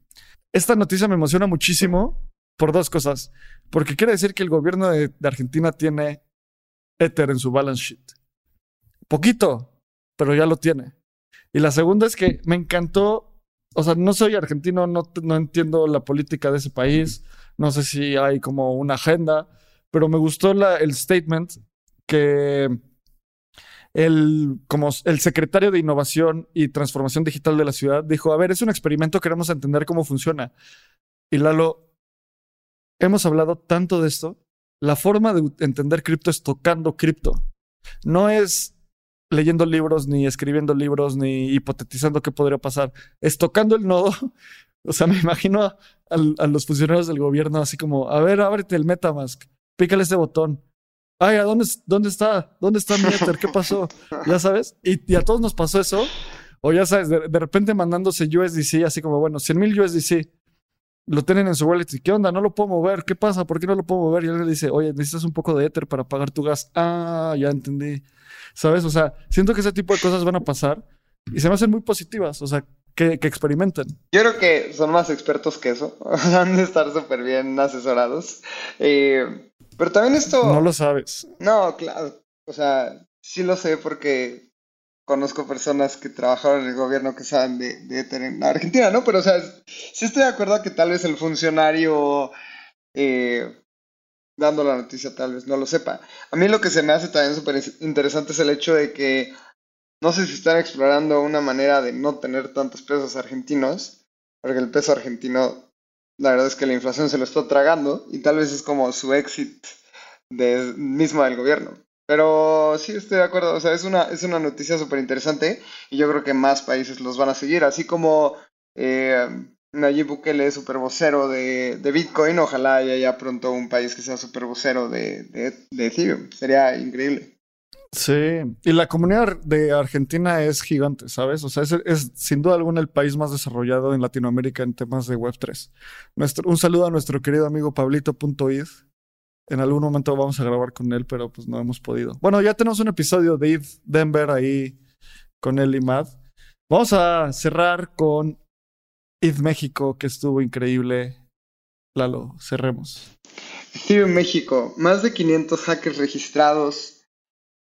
Speaker 2: Esta noticia me emociona muchísimo por dos cosas. Porque quiere decir que el gobierno de, de Argentina tiene Ether en su balance sheet. Poquito, pero ya lo tiene. Y la segunda es que me encantó, o sea, no soy argentino, no, no entiendo la política de ese país, no sé si hay como una agenda, pero me gustó el statement que el, como el secretario de Innovación y Transformación Digital de la ciudad dijo, a ver, es un experimento, queremos entender cómo funciona. Y Lalo, hemos hablado tanto de esto, la forma de entender cripto es tocando cripto. No es leyendo libros, ni escribiendo libros, ni hipotetizando qué podría pasar. Es tocando el nodo. O sea, me imagino a, a los funcionarios del gobierno así como, a ver, ábrete el Metamask, pícale este botón. Ay, ¿a dónde, dónde está? ¿Dónde está mi Ether? ¿Qué pasó? Ya sabes. Y, y, a todos nos pasó eso. O ya sabes, de, de repente mandándose USDC, así como, bueno, 100 mil USDC lo tienen en su wallet y ¿qué onda? No lo puedo mover, ¿qué pasa? ¿Por qué no lo puedo mover? Y él le dice, oye, necesitas un poco de Ether para pagar tu gas. Ah, ya entendí. ¿Sabes? O sea, siento que ese tipo de cosas van a pasar y se me hacen muy positivas, o sea, que, que experimenten.
Speaker 1: Yo creo que son más expertos que eso, han de estar súper bien asesorados. Eh, pero también esto...
Speaker 2: No lo sabes.
Speaker 1: No, claro, o sea, sí lo sé porque conozco personas que trabajaron en el gobierno que saben de, de en Argentina, ¿no? Pero, o sea, sí estoy de acuerdo que tal vez el funcionario eh, dando la noticia tal vez no lo sepa. A mí lo que se me hace también súper interesante es el hecho de que no sé si están explorando una manera de no tener tantos pesos argentinos, porque el peso argentino, la verdad es que la inflación se lo está tragando y tal vez es como su exit de, mismo del gobierno. Pero sí estoy de acuerdo, o sea, es una, es una noticia súper interesante y yo creo que más países los van a seguir, así como eh, Nayib Bukele es super vocero de, de, Bitcoin, ojalá haya ya pronto un país que sea super vocero de, de, de Ethereum, sería increíble.
Speaker 2: Sí, y la comunidad de Argentina es gigante, ¿sabes? O sea, es, sin duda alguna el país más desarrollado en Latinoamérica en temas de Web3. Nuestro, un saludo a nuestro querido amigo Pablito.id, en algún momento vamos a grabar con él, pero pues no hemos podido. Bueno, ya tenemos un episodio de Eve Denver ahí con él y Matt. Vamos a cerrar con Eve México, que estuvo increíble. Lalo, cerremos.
Speaker 1: Eve México, más de 500 hackers registrados.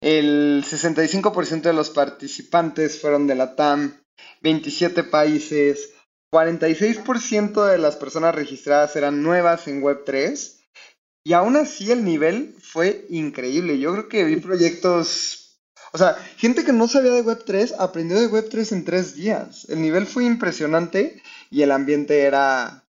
Speaker 1: El 65% de los participantes fueron de la TAM, 27 países, 46% de las personas registradas eran nuevas en Web3 y aún así el nivel fue increíble. Yo creo que vi proyectos, o sea, gente que no sabía de Web3 aprendió de Web3 en tres días. El nivel fue impresionante y el ambiente era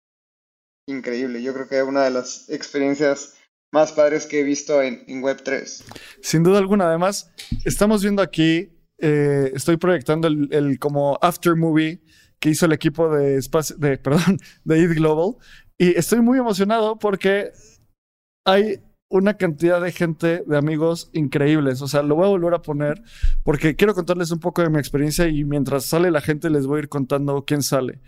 Speaker 1: increíble. Yo creo que es una de las experiencias más padres que he visto en, en Web3.
Speaker 2: Sin duda alguna, además, estamos viendo aquí, eh, estoy proyectando el, como after movie que hizo el equipo de espacio, de, perdón, de Ed Global. Y estoy muy emocionado porque hay una cantidad de gente, de amigos increíbles. O sea, lo voy a volver a poner porque quiero contarles un poco de mi experiencia y mientras sale la gente les voy a ir contando quién sale.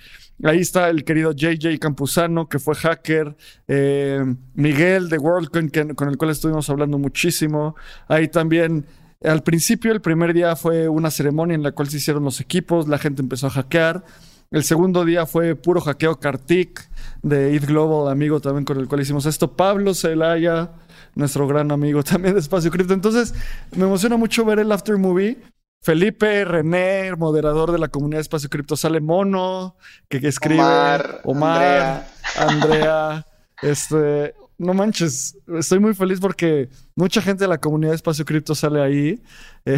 Speaker 2: Ahí está el querido JJ Campuzano, que fue hacker, eh, Miguel de WorldCoin, que, con el cual estuvimos hablando muchísimo. Ahí también al principio, el primer día fue una ceremonia en la cual se hicieron los equipos, la gente empezó a hackear. El segundo día fue puro hackeo Kartik de Eat Global, amigo también con el cual hicimos esto. Pablo Celaya, nuestro gran amigo también de Espacio Cripto. Entonces, me emociona mucho ver el after movie. Felipe, René, moderador de la comunidad de Espacio Cripto, sale Mono, que, que escribe.
Speaker 1: Omar,
Speaker 2: Omar Andrea. Andrea este, no manches, estoy muy feliz porque mucha gente de la comunidad de Espacio Cripto sale ahí. Eh,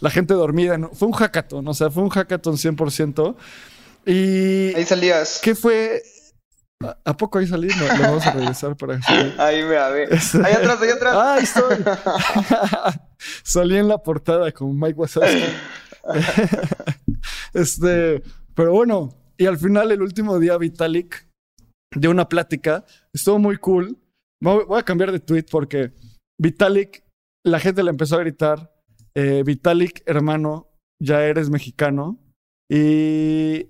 Speaker 2: la gente dormida. Fue un hackathon, o sea, fue un hackathon 100%. Y.
Speaker 1: Ahí salías.
Speaker 2: ¿Qué fue? ¿A poco ahí salí? No, lo vamos a regresar para
Speaker 1: salir. Ahí me a ver. Ahí atrás, ahí atrás.
Speaker 2: Ah, ahí estoy. salí en la portada con Mike Wazowski. este, pero bueno, y al final, el último día, Vitalik dio una plática. Estuvo muy cool. Voy a cambiar de tweet porque Vitalik, la gente le empezó a gritar: eh, Vitalik, hermano, ya eres mexicano. Y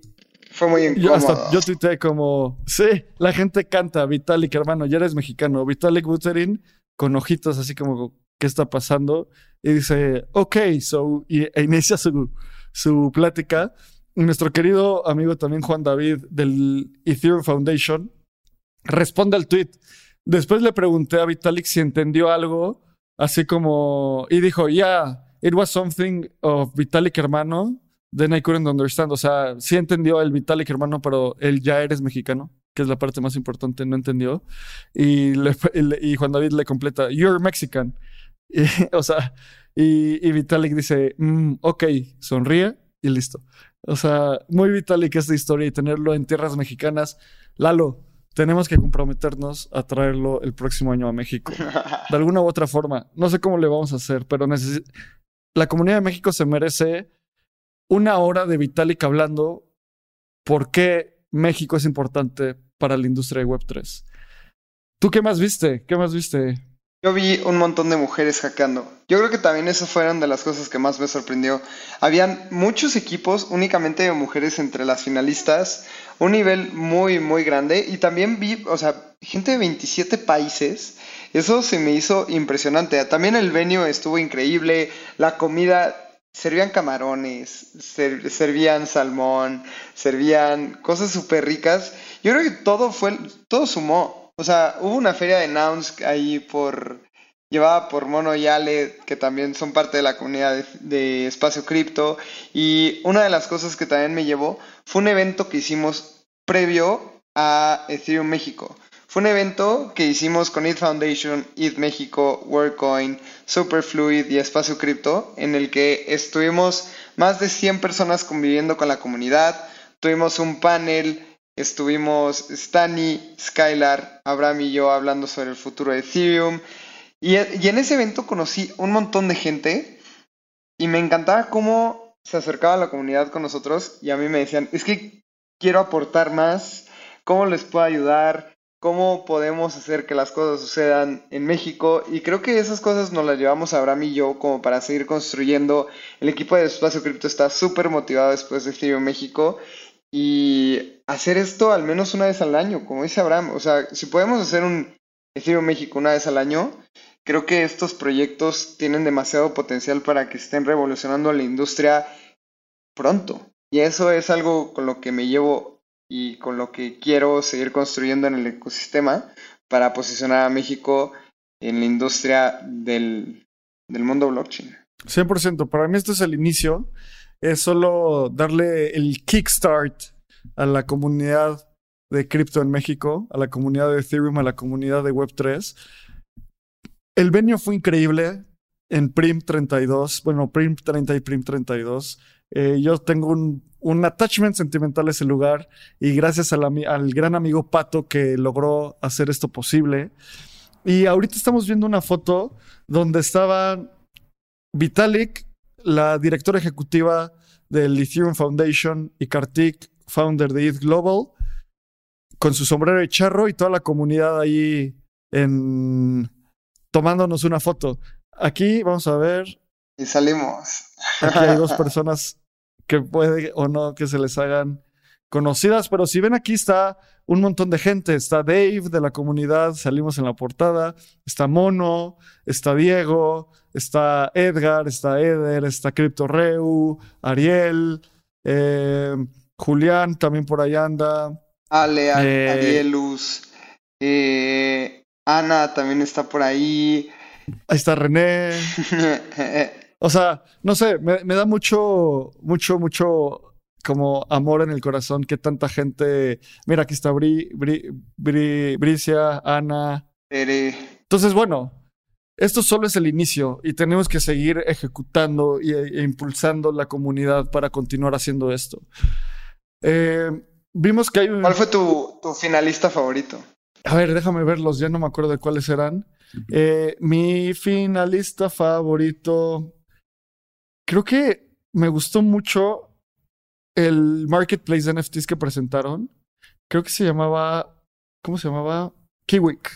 Speaker 1: Fue muy incómodo.
Speaker 2: Yo hasta yo tuiteé como, sí, la gente canta Vitalik, hermano, ya eres mexicano. Vitalik Buterin con ojitos así como, ¿qué está pasando? Y dice, ok, so, y e inicia su, su plática. Y nuestro querido amigo también Juan David del Ethereum Foundation responde al tweet. Después le pregunté a Vitalik si entendió algo, así como, y dijo, yeah, it was something of Vitalik hermano, then I couldn't understand. O sea, sí entendió el Vitalik hermano, pero él ya eres mexicano, que es la parte más importante, no entendió. Y, y Juan David le completa, you're Mexican. o sea, y, y Vitalik dice, mm, ok, sonríe y listo. O sea, muy Vitalik esta historia y tenerlo en tierras mexicanas. Lalo, tenemos que comprometernos a traerlo el próximo año a México. De alguna u otra forma. No sé cómo le vamos a hacer, pero la comunidad de México se merece una hora de Vitalik hablando por qué México es importante para la industria de Web3. ¿Tú qué más viste? ¿Qué más viste?
Speaker 1: Yo vi un montón de mujeres hackeando. Yo creo que también eso fueron de las cosas que más me sorprendió. Habían muchos equipos únicamente de mujeres entre las finalistas, un nivel muy, muy grande. Y también vi, o sea, gente de 27 países. Eso se me hizo impresionante. También el venue estuvo increíble. La comida, servían camarones, servían salmón, servían cosas súper ricas. Yo creo que todo fue, todo sumó. O sea, hubo una feria de nouns ahí por llevada por Mono y Ale, que también son parte de la comunidad de, Espacio Cripto. Y una de las cosas que también me llevó fue un evento que hicimos previo a Ethereum México. Fue un evento que hicimos con ETH Foundation, ETH México, WorkCoin, Superfluid y Espacio Cripto, en el que estuvimos más de 100 personas conviviendo con la comunidad. Tuvimos un panel Estuvimos Stani, Skylar, Abraham y yo hablando sobre el futuro de Ethereum. Y, en ese evento conocí un montón de gente y me encantaba cómo se acercaba la comunidad con nosotros y a mí me decían, es que quiero aportar más, cómo les puedo ayudar, cómo podemos hacer que las cosas sucedan en México y creo que esas cosas nos las llevamos Abraham y yo como para seguir construyendo. El equipo de Espacio Cripto está súper motivado después de Ethereum México y hacer esto al menos una vez al año, como dice Abraham. O sea, si podemos hacer un Ethereum México una vez al año, creo que estos proyectos tienen demasiado potencial para que estén revolucionando la industria pronto. Y eso es algo con lo que me llevo y con lo que quiero seguir construyendo en el ecosistema para posicionar a México en la industria del, del mundo blockchain.
Speaker 2: 100%. Para mí esto es el inicio es solo darle el kickstart a la comunidad de cripto en México, a la comunidad de Ethereum, a la comunidad de Web3. El venio fue increíble en Prim 32, bueno, Prim 30 y Prim 32. Eh, yo tengo un, attachment sentimental a ese lugar y gracias al gran amigo Pato que logró hacer esto posible. Y ahorita estamos viendo una foto donde estaba Vitalik la directora ejecutiva del Ethereum Foundation y Kartik, founder de ETH Global, con su sombrero de charro y toda la comunidad ahí en tomándonos una foto. Aquí vamos a ver.
Speaker 1: Y salimos.
Speaker 2: Aquí hay dos personas que puede o no que se les hagan conocidas, pero si ven aquí está un montón de gente. Está Dave de la comunidad, salimos en la portada. Está Mono, está Diego, está Edgar, está Eder, está CryptoReu, Ariel, eh, Julián también por ahí anda.
Speaker 1: Ale, eh, Arielus, eh, Ana también está por ahí.
Speaker 2: Ahí está René. o sea, no sé, me, me da mucho, mucho, mucho como amor en el corazón que tanta gente. Mira, aquí está Bri, Bricia, Ana. Entonces, bueno, esto solo es el inicio y tenemos que seguir ejecutando e, impulsando la comunidad para continuar haciendo esto. Eh, vimos que hay un...
Speaker 1: ¿Cuál fue tu, finalista favorito?
Speaker 2: A ver, déjame verlos, ya no me acuerdo de cuáles eran. Eh, mi finalista favorito. Creo que me gustó mucho el marketplace de NFTs que presentaron, creo que se llamaba, ¿cómo se llamaba? Kiwik.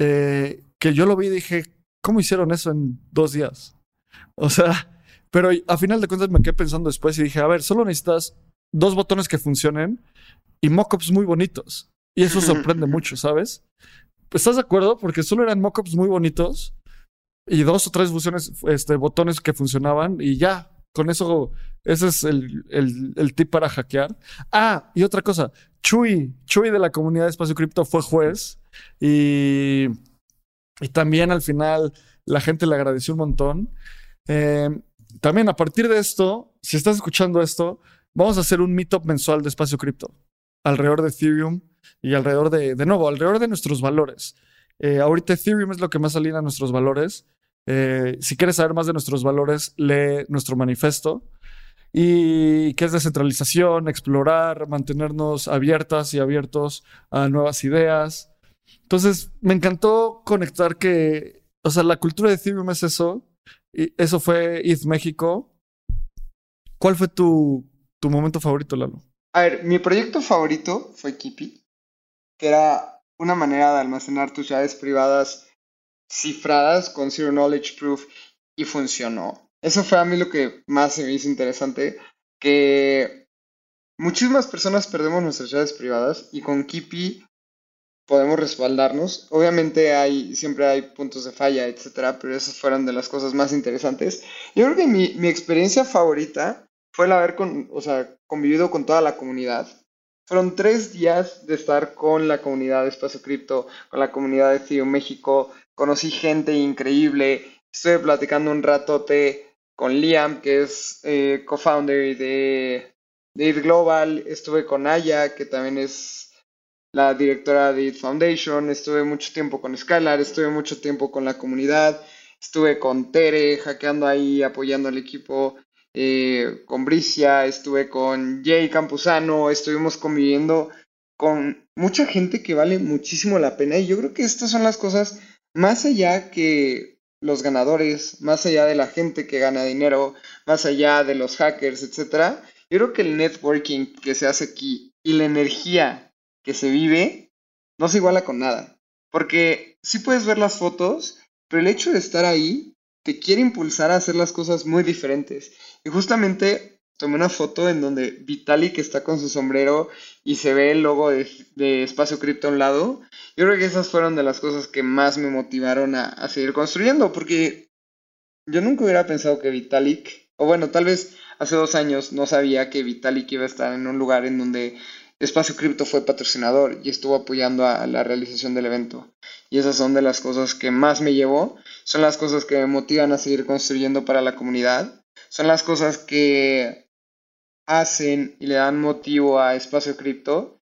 Speaker 2: Eh, que yo lo vi y dije, ¿cómo hicieron eso en dos días? O sea, pero a final de cuentas me quedé pensando después y dije, a ver, solo necesitas dos botones que funcionen y mockups muy bonitos. Y eso sorprende mucho, ¿sabes? ¿Estás de acuerdo? Porque solo eran mockups muy bonitos y dos o tres funciones, este, botones que funcionaban y ya. Con eso, ese es el, el, tip para hackear. Ah, y otra cosa. Chuy, Chuy de la comunidad de Espacio Cripto fue juez y, y también al final la gente le agradeció un montón. Eh, también a partir de esto, si estás escuchando esto, vamos a hacer un meetup mensual de Espacio Cripto alrededor de Ethereum y alrededor de, de nuevo, alrededor de nuestros valores. Eh, ahorita Ethereum es lo que más alina nuestros valores. Eh, si quieres saber más de nuestros valores, lee nuestro manifesto. Y que es descentralización, explorar, mantenernos abiertas y abiertos a nuevas ideas. Entonces, me encantó conectar que, o sea, la cultura de Ethereum es eso. Y eso fue ETH México. ¿Cuál fue tu, tu momento favorito, Lalo?
Speaker 1: A ver, mi proyecto favorito fue Kipi, que era una manera de almacenar tus llaves privadas cifradas con Zero Knowledge Proof y funcionó. Eso fue a mí lo que más me hizo interesante, que muchísimas personas perdemos nuestras llaves privadas y con Kipi podemos respaldarnos. Obviamente hay, siempre hay puntos de falla, etcétera, pero esas fueron de las cosas más interesantes. Yo creo que mi, mi experiencia favorita fue el haber con, o sea, convivido con toda la comunidad. Fueron tres días de estar con la comunidad de Espacio Cripto, con la comunidad de CIO México. Conocí gente increíble. Estuve platicando un ratote con Liam, que es eh, co-founder de, de Global. Estuve con Aya, que también es la directora de IT Foundation. Estuve mucho tiempo con Skylar. Estuve mucho tiempo con la comunidad. Estuve con Tere, hackeando ahí, apoyando al equipo eh, con Bricia, estuve con Jay Campuzano, estuvimos conviviendo con mucha gente que vale muchísimo la pena y yo creo que estas son las cosas más allá que los ganadores, más allá de la gente que gana dinero, más allá de los hackers, etcétera. Yo creo que el networking que se hace aquí y la energía que se vive no se iguala con nada. Porque sí puedes ver las fotos, pero el hecho de estar ahí te quiere impulsar a hacer las cosas muy diferentes. Y justamente tomé una foto en donde Vitalik está con su sombrero y se ve el logo de, Espacio Cripto a un lado. Yo creo que esas fueron de las cosas que más me motivaron a, seguir construyendo, porque yo nunca hubiera pensado que Vitalik, o bueno, tal vez hace dos años no sabía que Vitalik iba a estar en un lugar en donde Espacio Cripto fue patrocinador y estuvo apoyando a la realización del evento. Y esas son de las cosas que más me llevó, son las cosas que me motivan a seguir construyendo para la comunidad son las cosas que hacen y le dan motivo a Espacio Cripto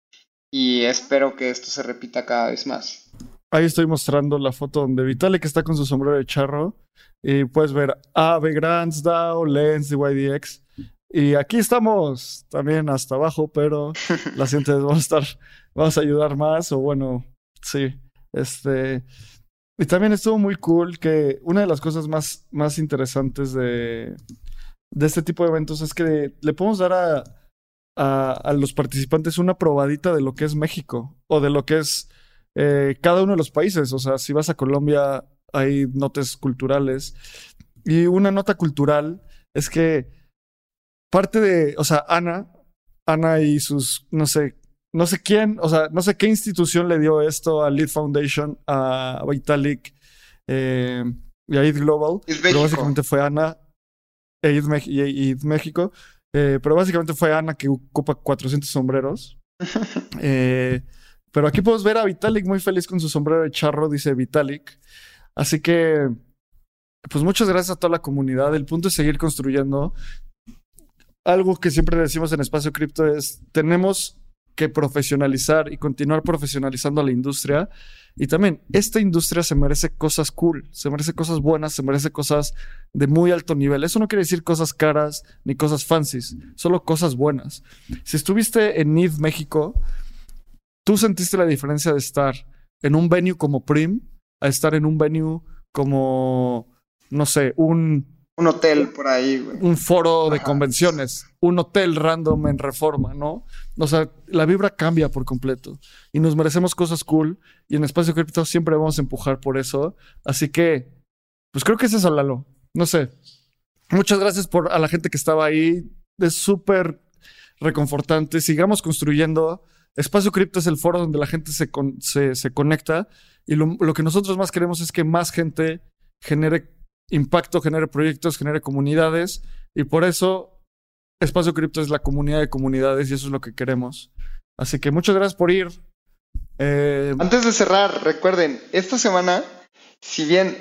Speaker 1: y espero que esto se repita cada vez más.
Speaker 2: Ahí estoy mostrando la foto donde Vitalik está con su sombrero de charro y puedes ver a Grants, DAO, Lens de YDX. Y aquí estamos también hasta abajo, pero la siguiente vez vamos a estar, vamos a ayudar más o bueno, sí, este... Y también estuvo muy cool que una de las cosas más, más interesantes de, de este tipo de eventos es que le podemos dar a, a, los participantes una probadita de lo que es México o de lo que es eh, cada uno de los países. O sea, si vas a Colombia hay notas culturales. Y una nota cultural es que parte de, o sea, Ana, Ana y sus, no sé, no sé quién, o sea, no sé qué institución le dio esto a Lead Foundation, a Vitalik eh, y a Global, pero básicamente fue Ana y México. Eh, pero básicamente fue Ana que ocupa 400 sombreros. Eh, pero aquí podemos ver a Vitalik muy feliz con su sombrero de charro, dice Vitalik. Así que, pues muchas gracias a toda la comunidad. El punto es seguir construyendo. Algo que siempre decimos en Espacio Cripto es, tenemos que profesionalizar y continuar profesionalizando a la industria. Y también, esta industria se merece cosas cool, se merece cosas buenas, se merece cosas de muy alto nivel. Eso no quiere decir cosas caras ni cosas fancies, solo cosas buenas. Si estuviste en NID México, tú sentiste la diferencia de estar en un venue como Prim a estar en un venue como, no sé, un
Speaker 1: un hotel por ahí, güey.
Speaker 2: Un foro de convenciones, un hotel random en reforma, ¿no? O sea, la vibra cambia por completo y nos merecemos cosas cool y en Espacio Cripto siempre vamos a empujar por eso. Así que, pues creo que es eso, Lalo. No sé. Muchas gracias por a la gente que estaba ahí. Es súper reconfortante. Sigamos construyendo. Espacio Cripto es el foro donde la gente se, se, se conecta y lo, lo, que nosotros más queremos es que más gente genere impacto, genere proyectos, genere comunidades y por eso Espacio Cripto es la comunidad de comunidades y eso es lo que queremos. Así que muchas gracias por ir.
Speaker 1: Eh... Antes de cerrar, recuerden, esta semana, si bien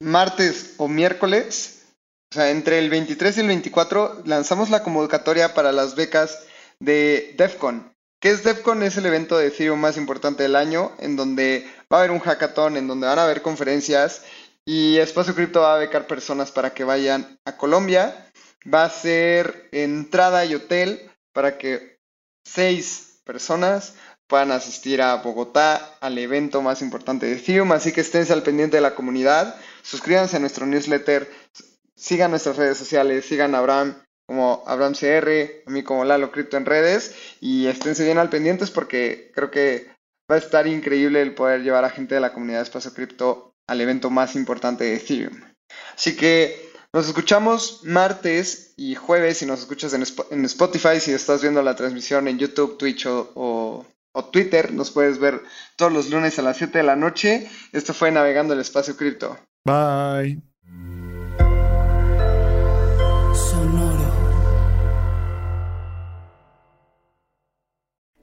Speaker 1: martes o miércoles, o sea, entre el 23 y el 24, lanzamos la convocatoria para las becas de DEFCON. ¿Qué es DEFCON? Es el evento de Ethereum más importante del año, en donde va a haber un hackathon, en donde van a haber conferencias y Espacio Cripto va a becar personas para que vayan a Colombia. Va a ser entrada y hotel para que seis personas puedan asistir a Bogotá al evento más importante de Ethereum. Así que esténse al pendiente de la comunidad. Suscríbanse a nuestro newsletter. Sigan nuestras redes sociales. Sigan a Abraham como Abraham CR, a mí como Lalo Cripto en redes. Y esténse bien al pendientes porque creo que va a estar increíble el poder llevar a gente de la comunidad de Espacio Cripto al evento más importante de Ethereum. Así que nos escuchamos martes y jueves si nos escuchas en Spotify, si estás viendo la transmisión en YouTube, Twitch o, Twitter, nos puedes ver todos los lunes a las 7 de la noche. Esto fue Navegando el Espacio Cripto.
Speaker 2: Bye.